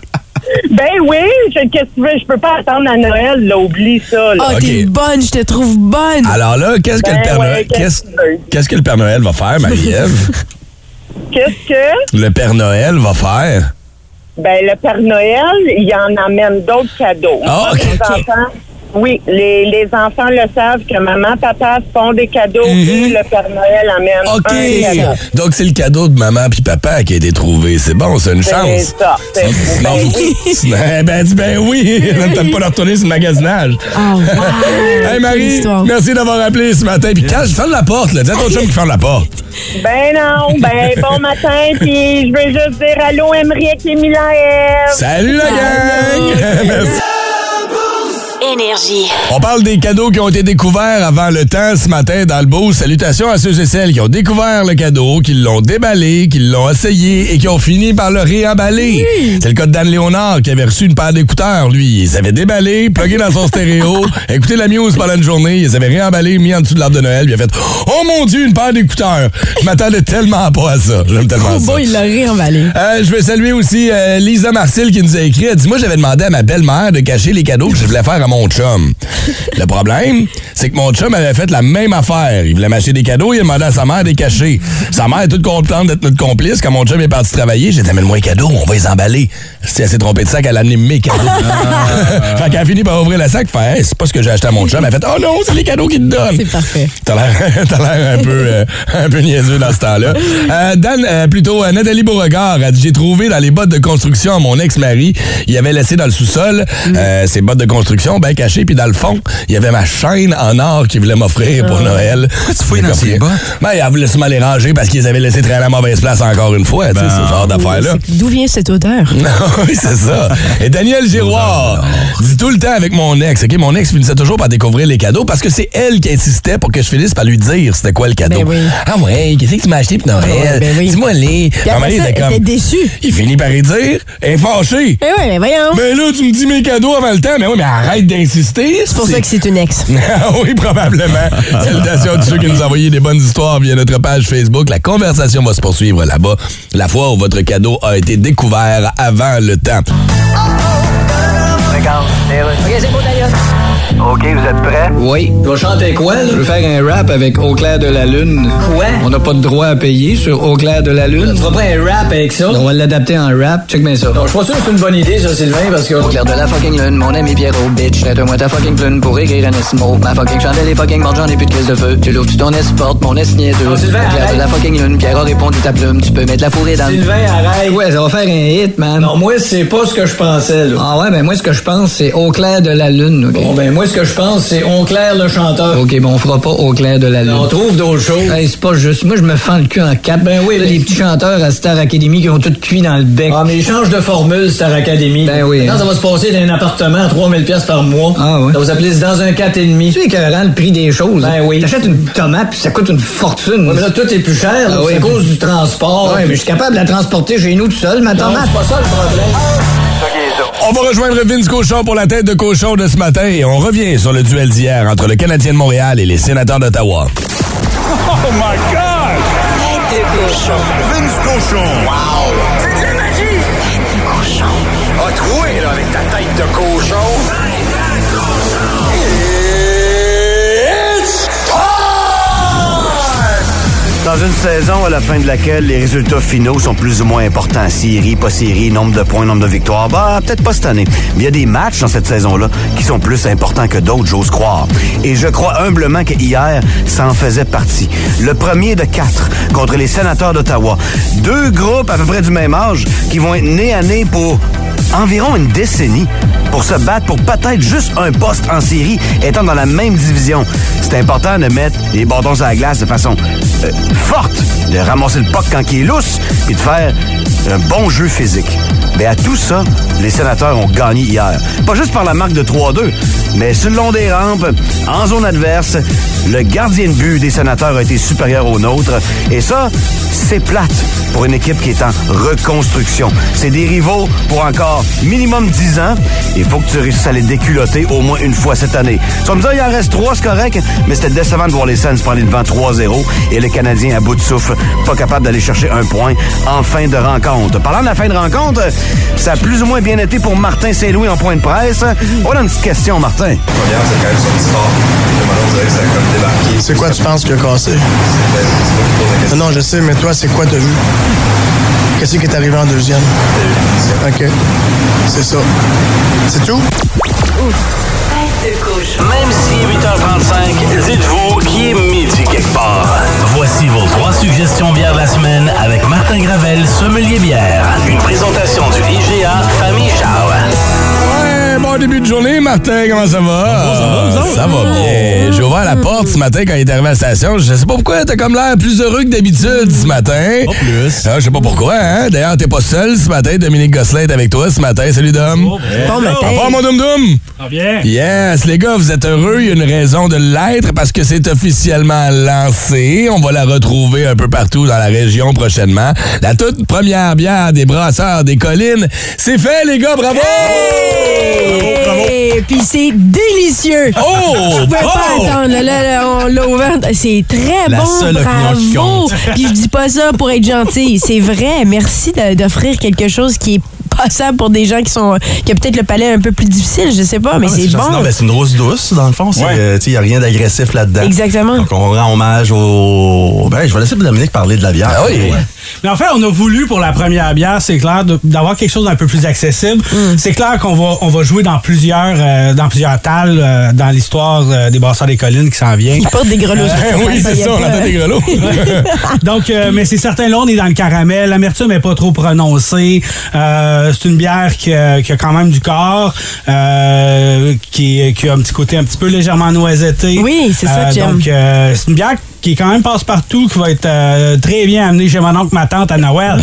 Ben oui, je- qu'est-ce que tu veux? Je peux pas attendre à Noël, là. Oublie ça, là. Oh, t'es Ok. bonne, je te trouve bonne. Alors là, qu'est-ce que Ben le Père ouais, Noël... qu'est-ce Qu'est-ce que tu le Père Noël va faire, Marie-Ève? Qu'est-ce que? le Père Noël va faire? Ben, le Père Noël, il en amène d'autres cadeaux. Ah, enfants, oui, les, les enfants le savent que maman, papa font des cadeaux et le Père Noël amène. OK. un cadeau. Donc, c'est le cadeau de maman puis papa qui a été trouvé. C'est bon, c'est une C'est chance. ça. C'est- Sinon, ben faut- oui. sinon- eh ben, dis ben oui. Peut-être pas de retourner sur le magasinage. Oh, wow. Hey Marie, merci d'avoir appelé ce matin. Puis quand je ferme la porte, là, dis à ton chum qui ferme la porte. Ben non, ben bon matin, puis je veux juste dire allô, Emmerich et Milaëv. Salut la gang! Merci. Énergie. On parle des cadeaux qui ont été découverts avant le temps ce matin dans le beau. Salutations à ceux et celles qui ont découvert le cadeau, qui l'ont déballé, qui l'ont essayé et qui ont fini par le réemballer. C'est le cas de Dan Léonard qui avait reçu une paire d'écouteurs, lui. Il s'avait déballé, plugué dans son stéréo, écouté la muse pendant une journée, il s'avait réemballé, mis en dessous de l'arbre de Noël, puis il a fait Oh mon Dieu, une paire d'écouteurs! Je m'attendais tellement pas à ça. J'aime tellement Oh, ça. bon, il l'a réemballé. Euh, je veux saluer aussi euh, Lisa Marcel qui nous a écrit. Elle dit Moi, j'avais demandé à ma belle-mère de cacher les cadeaux que je voulais faire à mon chum. Le problème, c'est que mon chum avait fait la même affaire. Il voulait m'acheter des cadeaux, il a demandé à sa mère de les cacher. Sa mère est toute contente d'être notre complice. Quand mon chum est parti travailler, j'ai dit Amène-moi les cadeaux, on va les emballer. Si elle s'est trompée de sac, elle a amené mes cadeaux. fait qu'elle a fini par ouvrir le sac, fait Hey, C'est pas ce que j'ai acheté à mon chum. Elle a fait Oh non, c'est les cadeaux qu'il te donne. C'est parfait. T'as l'air, un peu, euh, un peu niaiseux dans ce temps-là. Euh, Dan, euh, plutôt euh, Nathalie Beauregard a dit j'ai trouvé dans les bottes de construction à mon ex-mari. Il avait laissé dans le sous-sol ses bottes de construction. Ben chandail caché, puis dans le fond, il y avait ma chaîne en or qu'il voulait m'offrir pour Noël. Pourquoi tu fouilles dans ses bottes? Ben, il voulait sûrement les ranger parce qu'ils avaient laissé traîner à la mauvaise place encore une fois, tu sais, ce genre d'affaires-là. D'où vient cette odeur? oui, c'est ça. Et Daniel Giroir dit tout le temps avec mon ex, OK? Mon ex finissait toujours par découvrir les cadeaux parce que c'est elle qui insistait pour que je finisse par lui dire c'était quoi le cadeau. Ben oui. Ah ouais, qu'est-ce que tu m'as acheté pour Noël? Ouais, ben oui. Dis-moi les. Était. Il finit par y dire, elle est fâchée. Eh oui, mais voyons. Mais là, tu me dis mes cadeaux avant le temps. Mais oui, mais arrête C'est pour ça que c'est une ex. Ah oui, probablement. Salutations à tous ceux qui nous ont envoyé des bonnes histoires via notre page Facebook. La conversation va se poursuivre là-bas. La fois où votre cadeau a été découvert avant le temps. OK, c'est beau, d'ailleurs. OK, vous êtes prêts? Oui. Je vais chanter quoi, là? Je veux faire un rap avec Au clair de la lune. Quoi? On n'a pas de droit à payer sur Au clair de la lune. Tu feras pas un rap avec ça? On va l'adapter en rap. Check bien ça. Non, je suis pas sûr que c'est une bonne idée, ça, Sylvain, parce que... Au clair de la fucking lune, mon ami Pierrot, bitch. Traite-moi ta fucking plume pour écrire un esmo. Ma fucking chandelle est fucking morte, j'en ai plus de crise de feu. Tu l'ouvres, tu ton porte, mon es niaiseux. Au clair arrête. de la fucking lune, Pierre a répondu ta plume. Tu peux mettre la fourrée dans le- Sylvain, arrête. Ouais, ça va faire un hit, man. Non, moi, c'est pas ce que je pensais, là. Ah ouais, ben moi, ce que je pense, c'est Au clair de la lune, OK? Bon, ben, moi, ce que je pense, c'est On Claire le chanteur. OK, bon, on fera pas Au clair de la lune. On trouve d'autres choses. Hey, c'est pas juste. Moi, je me fends le cul en quatre. Ben oui, Là, mais- les petits chanteurs à Star Academy qui ont tout cuit dans le bec. Ah, mais il change de formule, Star Academy. Ben oui, Maintenant, hein. ça va se passer d'un appartement à 3000 pièces par mois. Ah ouais. Ça va s'appeler dans un 4,5. Tu sais écœurant le prix des choses. Ben oui. T'achètes une tomate puis ça coûte une fortune. Ouais, mais là, tout est plus cher, Ah c'est oui. à cause du transport. Ouais, mais je suis capable de la transporter chez nous tout seul, ma tomate. c'est pas ça le problème. On va rejoindre Vince Cochon pour la tête de cochon de ce matin et on revient sur le duel d'hier entre le Canadien de Montréal et les sénateurs d'Ottawa. Oh my God! Tête de cochon. Vince Cochon! Wow! C'est de la magie! Tête de cochon. A troué, là, avec ta tête de cochon! Dans une saison à la fin de laquelle les résultats finaux sont plus ou moins importants, série, pas série, nombre de points, nombre de victoires, bah peut-être pas cette année. Mais il y a des matchs dans cette saison-là qui sont plus importants que d'autres, j'ose croire. Et je crois humblement que hier, ça en faisait partie. Le premier de quatre contre les sénateurs d'Ottawa. Deux groupes à peu près du même âge qui vont être nez à nez pour environ une décennie pour se battre pour peut-être juste un poste en série étant dans la même division. C'est important de mettre les bâtons sur la glace de façon euh, forte, de ramasser le puck quand il est lousse et de faire un bon jeu physique. Mais à tout ça, les sénateurs ont gagné hier. Pas juste par la marque de 3-2, mais sur le long des rampes, en zone adverse, le gardien de but des sénateurs a été supérieur au nôtre. Et ça, c'est plate pour une équipe qui est en reconstruction. C'est des rivaux pour encore minimum 10 ans. Il faut que tu réussisses à les déculotter au moins une fois cette année. Tu vas me dire, il en reste 3, c'est correct, mais c'était décevant de voir les Sens prendre devant 3-0 et les Canadiens à bout de souffle, pas capable d'aller chercher un point en fin de rencontre. Parlant de la fin de rencontre, ça a plus ou moins bien été pour Martin Saint-Louis en point de presse. On a une petite question, Martin. C'est quoi tu penses qu'il a cassé? Non, non, je sais, mais toi, c'est quoi t'as vu? Qu'est-ce qui est arrivé en deuxième? OK. C'est ça. C'est tout? Même si 8h35, dites-vous qu'il est midi quelque part. Voici vos trois suggestions bières de la semaine avec Martin Gravel, sommelier bière. Une présentation du IGA Famille Charles. Bon début de journée, Martin, comment ça va? ça va, bien. J'ai ouvert la porte ce matin quand il est arrivé à la station. Je sais pas pourquoi, t'as comme l'air plus heureux que d'habitude ce matin. Pas plus. je sais pas pourquoi, hein? D'ailleurs, t'es pas seul ce matin. Dominique Gosselin est avec toi ce matin. Salut, Dom. Bon matin. Au revoir, mon Dum Dum. Ah bien? Yes, les gars, vous êtes heureux. Il y a une raison de l'être parce que c'est officiellement lancé. On va la retrouver un peu partout dans la région prochainement. La toute première bière des brasseurs des collines. C'est fait, les gars. Bravo! Et puis c'est délicieux. Oh! Je pouvais Oh! pas attendre. Là, là, là, on l'a ouvert. C'est très La bon. seule opinion qui Bravo. compte. Puis je dis pas ça pour être gentil. C'est vrai. Merci de- d'offrir quelque chose qui est passable pour des gens qui sont qui a peut-être le palais un peu plus difficile. Je sais pas, mais Ah, c'est bon. Non, ben, c'est une rose douce, dans le fond. Il n'y a rien d'agressif là-dedans. Exactement. Donc, on rend hommage au. Ben, je vais laisser Dominique parler de la bière. Ah Ouais. Mais en fait, on a voulu pour la première bière, c'est clair, d'avoir quelque chose d'un peu plus accessible. Mm. C'est clair qu'on va, on va jouer dans plusieurs, euh, dans plusieurs talles euh, dans l'histoire euh, des Brasseurs des Collines qui s'en vient. Ils portent des grelots. oui, c'est ça, on entend des grelots. Donc, euh, mais c'est certain, là, on est dans le caramel. L'amertume n'est pas trop prononcée. Euh, euh, c'est une bière qui, a- qui a quand même du corps, euh, qui, qui a un petit côté un petit peu légèrement noisetté. Oui, c'est ça que j'aime. Donc, euh, c'est une bière qui est quand même passe-partout, qui va être euh, très bien amenée chez mon oncle, ma tante à Noël.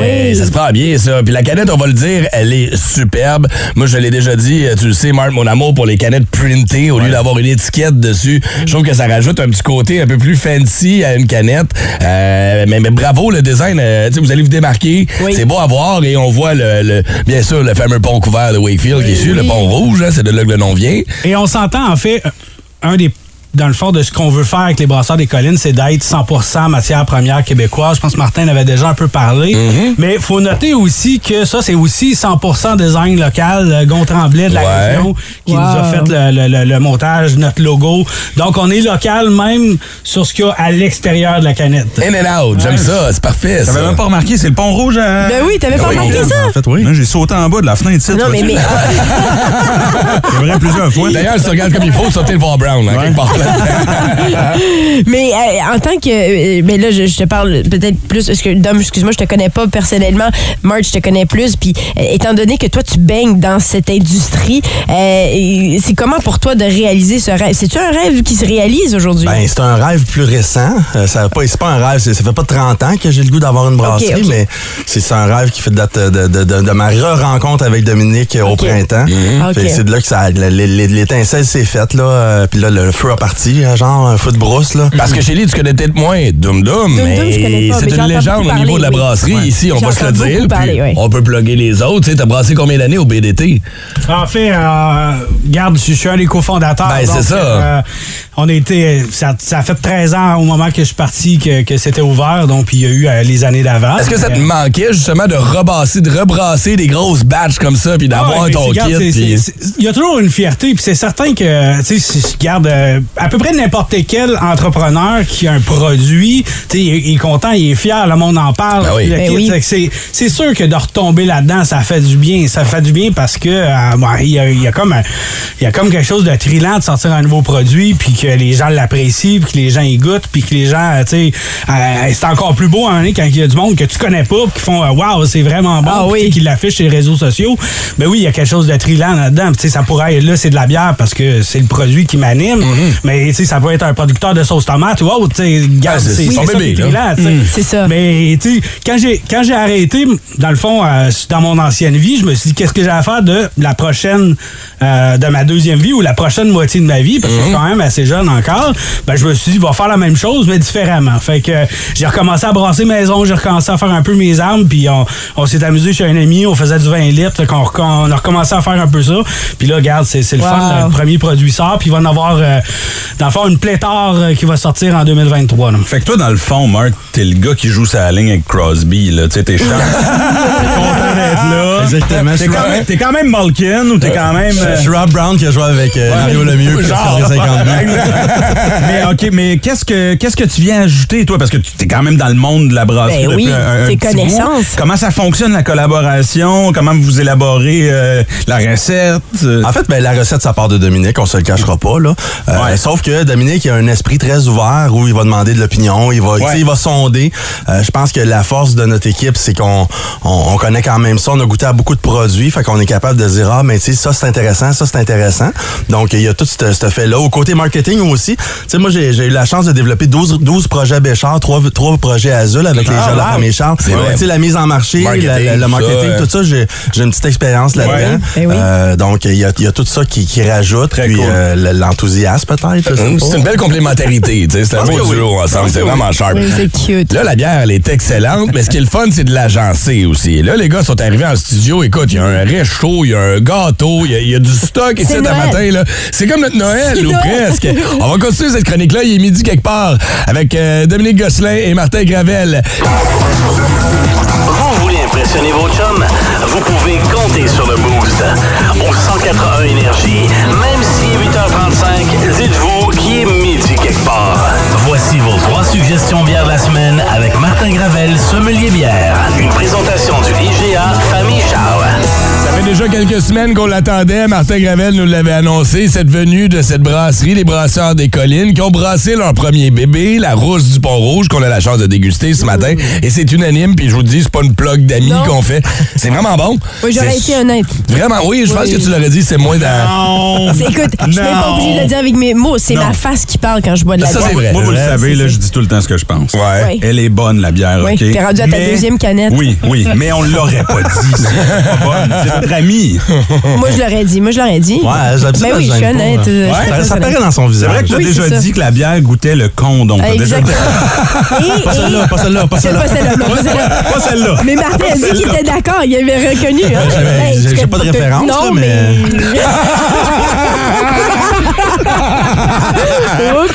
Ouais, ça se prend bien, ça. Puis la canette, on va le dire, elle est superbe. Moi, je l'ai déjà dit, euh, tu le sais, Marc, mon amour pour les canettes printées, au lieu d'avoir une étiquette dessus. Je trouve que ça rajoute un petit côté un peu plus fancy à une canette. Euh, mais, mais bravo, le design, euh, tu sais, vous allez vous démarquer. C'est beau à voir et on voit, le, le- bien sûr, le fameux pont couvert de Wakefield qui est sur le pont rouge, hein, c'est de là que le nom vient. Et on s'entend, en fait, un des. Dans le fond de ce qu'on veut faire avec les brasseurs des collines, c'est d'être 100% matière première québécoise. Je pense que Martin en avait déjà un peu parlé. Mm-hmm. Mais il faut noter aussi que ça, c'est aussi 100% design local. euh, Gon Tremblay de la Ouais. région qui Wow. nous a fait le, le- le- le montage, notre logo. Donc, on est local même sur ce qu'il y a à l'extérieur de la canette. In and out, j'aime Ouais. ça, c'est parfait. T'avais même pas remarqué, c'est le pont rouge à... Ben oui, t'avais pas Oui. remarqué ça? En fait, oui. J'ai sauté en bas de la fenêtre. Non, mais- mais- Plusieurs fois. D'ailleurs, si tu regardes comme il faut, sortez le voir Brown, hein, quelque part là. Mais euh, en tant que. euh, mais là, je, je te parle peut-être plus. Parce que, Dom, excuse-moi, je te connais pas personnellement. Marge, je te connais plus. Puis, euh, étant donné que toi, tu baignes dans cette industrie, euh, c'est comment pour toi de réaliser ce rêve? C'est-tu un rêve qui se réalise aujourd'hui? Ben, c'est un rêve plus récent. Euh, ça, a pas, c'est pas un rêve, ça fait pas 30 ans que j'ai le goût d'avoir une brasserie, mais c'est c'est un rêve qui fait date de, de, de, de ma re-rencontre avec Dominique au printemps. Que C'est de là que ça, l- l'étincelle s'est faite, là. euh, Puis là, le feu a parti, euh, genre un feu de brousse, là. Parce que chez lui, tu connais peut-être moins je connais mais c'est une légende au niveau de la brasserie ici, on va se le dire. On peut plugger les autres. Tu sais, t'as brassé combien d'années au BDT? En fait, euh, garde, je suis un des cofondateurs. Ben, c'est ça. Euh, on a été, ça, ça a fait 13 ans au moment que je suis parti que, que c'était ouvert, donc puis il y a eu euh, les années d'avant. Est-ce que ça te Euh, manquait justement de rebasser, de rebrasser des grosses batches comme ça, puis d'avoir Ah ton regarde, kit? Il y a toujours une fierté, puis c'est certain que, tu sais, si je garde euh, à peu près n'importe quel entrepreneur qui a un produit, tu sais, il, est- il est content, il est fier, le monde en parle. Ben oui. Ben oui. c'est- C'est sûr que de retomber là-dedans, ça fait du bien. Ça fait du bien parce que euh, bon, il y, a, il y a comme il y a comme quelque chose de trillant de sortir un nouveau produit, puis que les gens l'apprécient, puis que les gens y goûtent, puis que les gens, euh, tu sais, euh, c'est encore plus beau moment donné quand il y a du monde que tu connais pas, puis qui font euh, waouh, c'est vraiment bon, Ah puis oui. qui l'affichent sur les réseaux sociaux. Ben oui, il y a quelque chose de trillant là-dedans. Puis, Tu sais, ça pourrait être là, c'est de la bière parce que c'est le produit qui m'anime. Mm-hmm. Mais tu sais, ça peut être un producteur de sauce tomate ou autre. tu sais, Regarde, Ah, c'est- c'est c'est son c'est ça bébé. Mm. C'est ça. Mais tu sais, quand j'ai quand j'ai arrêté, dans le fond, euh, dans mon ancienne vie, je me suis dit qu'est-ce que j'ai à faire de la prochaine, euh, de ma deuxième vie ou la prochaine moitié de ma vie, parce que je suis quand même assez jeune encore. Ben je me suis dit, va faire la même chose mais différemment. Fait que euh, j'ai recommencé à brasser maison, j'ai recommencé à faire un peu mes armes, puis on, on s'est amusé chez un ami, on faisait du 20 litres, fait qu'on on a recommencé à faire un peu ça. Puis là, regarde, c'est le Wow. fun. Le premier produit sort, puis il va en avoir, euh, dans le fond, une pléthore euh, qui va sortir en 2023. là. Fait que toi, dans le fond, Mark, t'es le gars qui joue sa ligne avec Crosby, là. Tu sais, t'es chiant. t'es content d'être là. Exactement. T'es quand, même- t'es quand même Malkin ou t'es quand même. euh, Je suis Rob Brown qui a joué avec euh, Mario Lemieux. Frédéric 50 mais OK, mais qu'est-ce que qu'est-ce que tu viens ajouter, toi? Parce que tu es quand même dans le monde de la brasserie Ben depuis oui, un, un tes petit bout. connaissances. Comment ça fonctionne, la collaboration? Comment vous élaborez euh, la recette? En fait, ben, la recette, ça part de Dominique, on se le cachera pas. Là. Euh, Sauf que Dominique a un esprit très ouvert où il va demander de l'opinion, il va, tu sais, il va sonder. Euh, je pense que la force de notre équipe, c'est qu'on on, on connaît quand même ça. On a goûté à beaucoup de produits, fait qu'on est capable de dire, ah, mais tu sais, ça c'est intéressant, ça c'est intéressant. Donc, il y a tout ce ce fait-là. Au côté marketing aussi, tu sais, moi, j'ai eu la chance de développer 12, 12 projets Béchard, 3, projets Azul avec les Ah, gens de la wow. famille Charles. Tu sais, la mise en marché, Marketing, la- la- le marketing, ça, tout ça, j'ai j'ai une petite expérience là-dedans. Ouais. Oui. Euh, donc, il y a, il y a tout ça qui, qui rajoute, puis cool. euh, le- l'enthousiasme peut-être. Hum. C'est une belle complémentarité. tu sais, C'est un beau duo ensemble. C'est vraiment sharp. Oui, c'est cute. Là, la bière, elle est excellente, mais ce qui est le fun, c'est de l'agencer aussi. Là, les gars sont arrivés en studio. Écoute, il y a un réchaud, il y a un gâteau, il y y, a du stock ici C'est ce matin. là. C'est comme notre Noël, ou Noël. presque. On va continuer cette chronique-là. Il est midi quelque part avec euh, Dominique Gosselin et Martin Gravel. Vous voulez impressionner vos chums? Vous pouvez compter sur le Boost. Au 181 Énergie, même si 8h35, dites-vous qu'il est midi quelque part. Voici vos trois suggestions bières de la semaine avec Martin Gravel, sommelier bière. Une présentation fait déjà déjà quelques semaines qu'on l'attendait. Martin Gravel nous l'avait annoncé, cette venue de cette brasserie, les Brasseurs des Collines, qui ont brassé leur premier bébé, la Rousse du Pont-Rouge, qu'on a la chance de déguster ce matin. Et c'est unanime, puis je vous dis, c'est pas une plug d'amis Non. qu'on fait. C'est vraiment bon. Oui, j'aurais C'est été honnête. Vraiment, oui, je pense Oui. que tu l'aurais dit, c'est moins dans... C'est- Écoute, je suis même pas Non. obligée de le dire avec mes mots. C'est Non. ma face qui parle quand je bois de la Ça, bière. c'est vrai. Moi, vous le savez, là, je dis tout le temps ce que je pense. Ouais. Oui. Elle est bonne, la bière, Oui, OK? t'es rendu à ta Mais- deuxième canette. Oui, oui, mais on l'aurait pas dit. C'est pas bonne. C'est ami. Moi, je l'aurais dit. Moi, je l'aurais dit. Ouais, ça, Ben oui, je suis honnête. Ouais, très, Ça, ça paraît dans son C'est visage. vrai que tu as Oui, déjà c'est ça. dit que la bière goûtait le condom. Exactement. Et- Pas et- celle-là, pas celle-là, pas C'est celle-là. pas celle-là. non, pas celle-là. Pas celle-là. Mais Martin a dit qu'il était d'accord, il avait reconnu. Hein? J'ai- pas de référence, là, mais- Oups.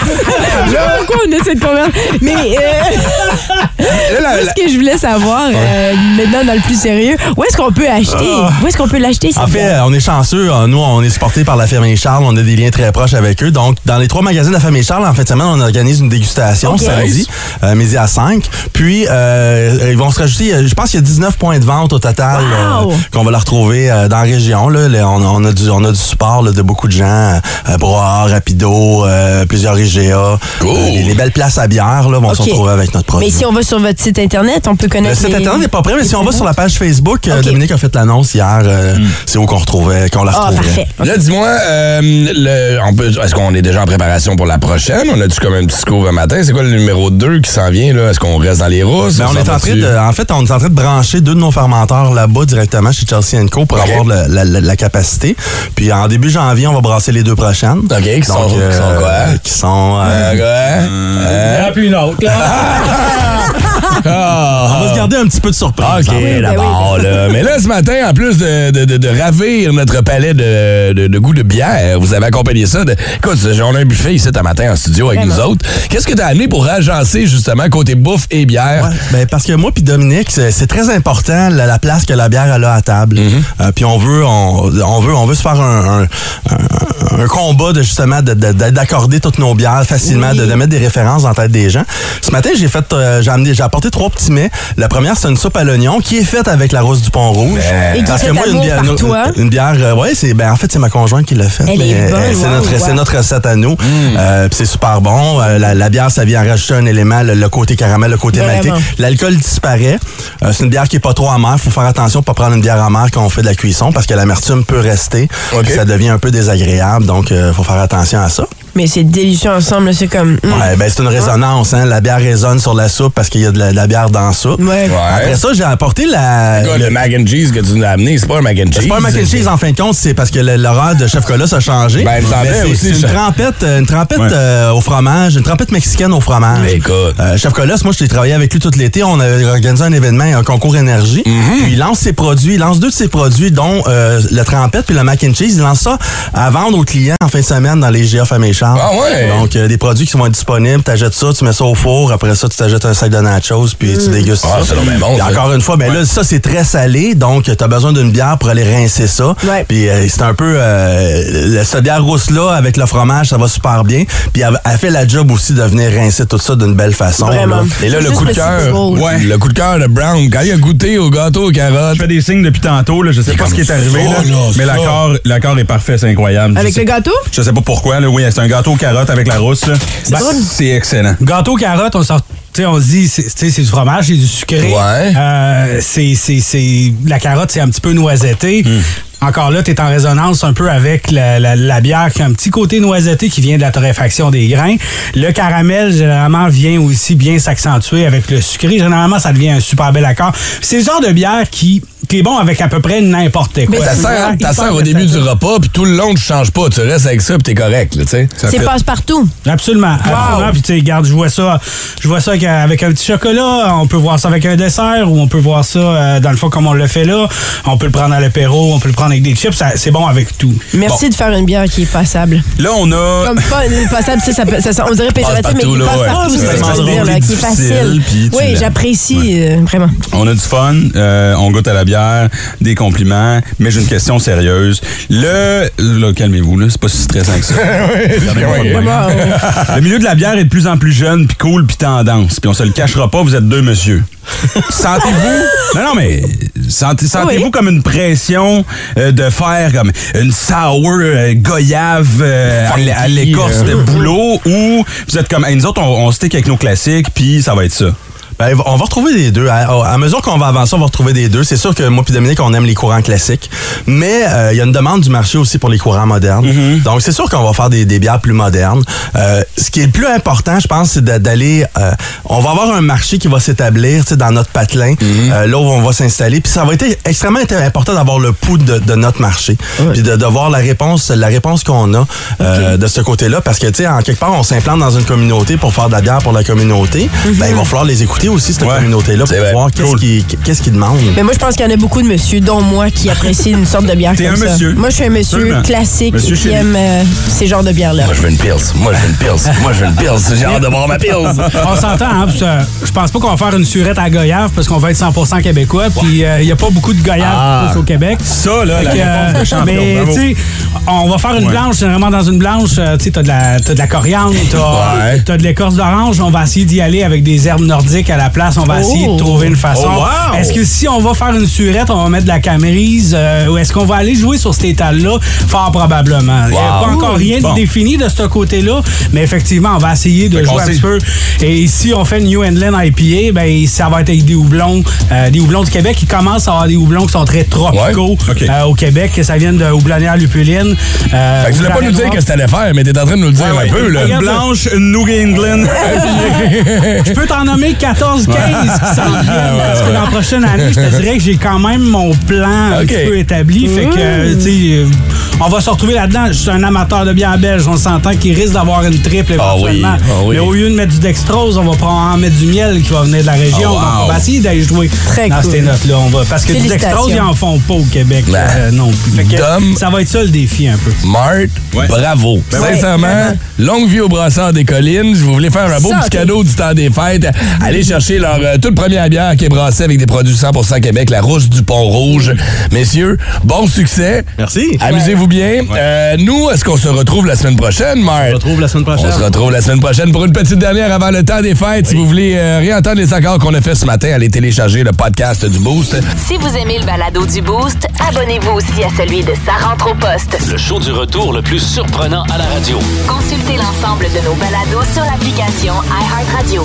Là, Pourquoi on a cette conversation? Mais euh, ce que je voulais savoir, euh, maintenant dans le plus sérieux, où est-ce qu'on peut acheter? Où est-ce qu'on peut l'acheter? En fait, on est chanceux. Euh, Nous, on est supportés par la famille Charles. On a des liens très proches avec eux. Donc, dans les trois magasins de la famille Charles, en fait, semaine, on organise une dégustation samedi, euh, midi à 5. Puis, euh, ils vont se rajouter, euh, je pense qu'il y a 19 points de vente au total Wow! euh, qu'on va leur retrouver euh, dans la région. Là. Le- on, a- on a du, on a du support là, de beaucoup de gens. Euh, Broa, Rapido, euh, plusieurs IGA. Cool. Les, les belles places à bière là, vont se retrouver avec notre produit. Mais si on va sur votre site Internet, on peut Le connaître site les- internet n'est pas prêt, mais si on va sur la page Facebook, euh. Dominique a fait l'annonce hier, euh, c'est où qu'on retrouvait, qu'on la Ah, retrouverait. parfait. Là, dis-moi, euh, le- est-ce qu'on est déjà en préparation pour la prochaine? On a-tu comme un petit scoop un matin? C'est quoi le numéro 2 qui s'en vient? là? Est-ce qu'on reste dans les rousses? Ben, on est en train de, en fait, on est en train de brancher deux de nos fermenteurs là-bas directement chez Chelsea Co pour avoir le- la, la- la capacité. Puis en début janvier, on va brasser les deux prochaines. OK, qui sont- qui sont quoi? Qui sont. euh, Euh, plus une autre, là. Ah. on va se garder un petit peu de surprise. OK, ben d'abord, là. Mais là, ce matin, en plus de, de- de- de ravir notre palais de, de- de goût de bière, vous avez accompagné ça de... Écoute, on a un buffet ici ce matin en studio avec nous autres. Qu'est-ce que tu as amené pour agencer, justement, côté bouffe et bière? Ouais, ben parce que moi puis Dominique, c'est très important la, la place que la bière elle a à table. Euh, puis on veut, on, on veut, on veut se faire un, un, un- un combat de justement de- de- de- d'accorder toutes nos bières facilement, Oui. de, de mettre des références en tête des gens. Ce matin, j'ai fait, euh, j'ai amené, j'ai apporté trois petits mets. La première, c'est une soupe à l'oignon qui est faite avec la rousse du Pont Rouge. Et Parce que moi, une bière, une, une bière, euh, ouais, c'est, ben en fait, c'est ma conjointe qui l'a fait. Elle est mais, bonne, euh, c'est wow, notre, wow. c'est notre recette à nous. Euh, puis c'est super bon. Euh, la, la bière, ça vient rajouter un élément, le, le côté caramel, le côté malté. Vraiment. L'alcool disparaît. Euh, c'est une bière qui est pas trop amère. Faut faire attention pour pas prendre une bière amère quand on fait de la cuisson parce que l'amertume peut rester. Ça devient un peu désagréable. Donc, euh, faut faire attention à ça. Mais c'est délicieux ensemble, c'est comme. mm. Ouais, ben c'est une résonance. Hein? La bière résonne sur la soupe parce qu'il y a de la, de la bière dans la soupe. Ouais. Après ça, j'ai apporté la... Le mac and cheese que tu nous as amené, c'est pas un mac and cheese. C'est pas un mac and cheese en fin de compte, c'est parce que le- l'horaire de Chef Colas a changé. Ben, aussi, une trempette, euh, une trempette Ouais. euh, au fromage, une trempette mexicaine au fromage. Mais écoute. Euh, Chef Colas, moi, je l'ai travaillé avec lui tout l'été. On a organisé un événement, un concours énergie. Mm-hmm. Puis il lance ses produits, il lance deux de ses produits, dont euh, le trempette puis le mac and cheese. Il lance ça à vendre aux clients en fin de semaine dans les GA Famille Charles. Ah ouais? Donc, euh, des produits qui vont être disponibles. Tu achètes ça, tu mets ça au four. Après ça, tu t'achètes un sac de nachos, puis tu dégustes Ah, ça. c'est bon, encore une fois, ben là, ça, c'est très salé. Donc, tu as besoin d'une bière pour aller rincer ça. Ouais. Puis euh, c'est un peu... Euh, cette bière rousse-là, avec le fromage, ça va super bien. Puis elle, elle fait la job aussi de venir rincer tout ça d'une belle façon. Là. Et là, le coup de cœur. Ouais. Le coup de cœur de Brown, quand il a goûté au gâteau aux carottes. Je fais des signes depuis tantôt, là, je sais pas ce qui est arrivé, ça, là, là, mais l'accord, l'accord est parfait, c'est incroyable. Avec sais- le gâteau? Je sais pas pourquoi, là, oui, c'est un gâteau aux carottes avec la rousse. là. Ben. C'est excellent. Gâteau carotte, on sort. tu sais, on se dit, c'est tu sais, c'est du fromage, c'est du sucré. Ouais. Euh, c'est, c'est, c'est, la carotte, c'est un petit peu noisetté. Encore là, tu es en résonance un peu avec la, la- la bière qui a un petit côté noisetté qui vient de la torréfaction des grains. Le caramel, généralement, vient aussi bien s'accentuer avec le sucré. Généralement, ça devient un super bel accord. C'est le genre de bière qui, qui est bon avec à peu près n'importe quoi. Mais Ça sert, ça sert au début du repas, puis tout le long, tu changes pas. Tu restes avec ça, puis t'es correct, là, tu sais. Ça C'est fait- passe-partout. Absolument. Absolument. Puis tu sais, regarde, je vois ça, je vois ça avec, avec un petit chocolat. On peut voir ça avec un dessert ou on peut voir ça euh, dans le fond comme on le fait là. On peut le prendre à l'apéro, on peut le prendre avec des chips. Ça- C'est bon avec tout. Merci de faire une bière qui est passable. Là, on a. Comme pas passable, tu sais, ça, peut- ça, on dirait péjoratif, mais qui passe ouais. partout, Ah, c'est ça que je veux dire, là, qui est facile. Oui, j'apprécie euh, vraiment. On a du fun, euh, on goûte à la bière. Bière, des compliments, mais j'ai une question sérieuse. Le... Là, calmez-vous, là, c'est pas si stressant que ça. Le milieu de la bière est de plus en plus jeune, puis cool, puis tendance. Puis on se le cachera pas, vous êtes deux monsieur. Sentez-vous... Non, non, mais sentez, sentez-vous Oui. comme une pression euh, de faire comme une sour euh, goyave euh, à l'écorce de boulot ou vous êtes comme, Hey, nous autres, on, on stick avec nos classiques, puis ça va être ça. Ben, on va retrouver les deux. À, à mesure qu'on va avancer, on va retrouver les deux. C'est sûr que moi puis Dominique, on aime les courants classiques. Mais euh, il y a une demande du marché aussi pour les courants modernes. Donc, c'est sûr qu'on va faire des, des bières plus modernes. Euh, ce qui est le plus important, je pense, c'est d'a- d'aller... euh, on va avoir un marché qui va s'établir dans notre patelin, euh, là où on va s'installer. Puis ça va être extrêmement important d'avoir le pouls de, de notre marché. Puis de, de voir la réponse la réponse qu'on a euh, de ce côté-là. Parce que, tu sais, en quelque part, on s'implante dans une communauté pour faire de la bière pour la communauté. Ben, il va falloir les écouter aussi, cette communauté-là, pour voir qu'est-ce qu'ils qu'est-ce qu'ils demandent. Mais moi, je pense qu'il y en a beaucoup de monsieur, dont moi, qui apprécient une sorte de bière comme un ça. monsieur. Moi, je suis un monsieur Absolument. classique Monsieur qui aime euh, ces genres de bières-là. Moi, je veux une Pils. Moi, je veux une Pils. Moi, je veux une Pils. J'ai hâte de boire ma Pils. On s'entend, hein, parce que je pense pas qu'on va faire une surette à Goyave parce qu'on va être 100% québécois, puis il n'y a pas beaucoup de Goyave Ah. au Québec. Ça, là, Fait la champion, Mais, tu sais, on va faire une Ouais. blanche, c'est vraiment dans une blanche, euh, tu sais, t'as de, la- t'as de la coriandre, t'as t'as de l'écorce d'orange, on va essayer d'y aller avec des herbes nordiques à la place, on va Oh. essayer de trouver une façon. Oh, wow! Est-ce que si on va faire une surette, on va mettre de la camerise, euh, ou est-ce qu'on va aller jouer sur cet étal-là? Fort probablement. Il n'y a pas encore rien Bon. de défini de ce côté-là, mais effectivement, on va essayer de Fait jouer un petit peu. Et si on fait une New England IPA, ben, ça va être avec des houblons, euh, des houblons du Québec. Ils commencent à avoir des houblons qui sont très tropicaux Ouais. Euh, au Québec, que ça vient de houblonnière lupuline. Euh, Fait que tu voulais pas nous dire que c'était faire, mais t'es en train de nous le dire un peu, là. Une blanche, une New England. Je peux t'en nommer 14, 15 qui s'en viennent. Parce que dans la prochaine année, je te dirais que j'ai quand même mon plan un petit peu établi. Fait que, euh, tu sais, on va se retrouver là-dedans. Je suis un amateur de bière belge. On s'entend qu'il risque d'avoir une triple Ah oui, éventuellement. ah oui. Mais au lieu de mettre du dextrose, on va probablement mettre du miel qui va venir de la région. Oh, Donc, on wow. va essayer d'aller jouer Très dans cool. ces notes-là. On va, parce que du dextrose, ils en font pas au Québec Ben, euh, non plus. Fait que, Dom. ça va être ça le défi un peu. Marthe, Ouais. bravo. Ben ouais. Sincèrement, longue vie au brasseur des collines. Je voulais faire un beau Ça, petit cadeau du temps des fêtes. Allez chercher leur euh, toute première bière qui est brassée avec des produits 100% Québec, la Rousse du Pont-Rouge. Messieurs, bon succès. Merci. Amusez-vous bien. Euh, nous, est-ce qu'on se retrouve la semaine prochaine, Marthe? On se retrouve la semaine prochaine. On se retrouve la semaine prochaine pour une petite dernière avant le temps des fêtes. Si vous voulez euh, réentendre les accords qu'on a fait ce matin, allez télécharger le podcast du Boost. Si vous aimez le balado du Boost, abonnez-vous aussi à celui de Sa rentre au poste. Le show du retour le plus surprenant à la radio. Consultez l'ensemble de nos balados sur l'application iHeartRadio.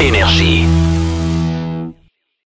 Énergie.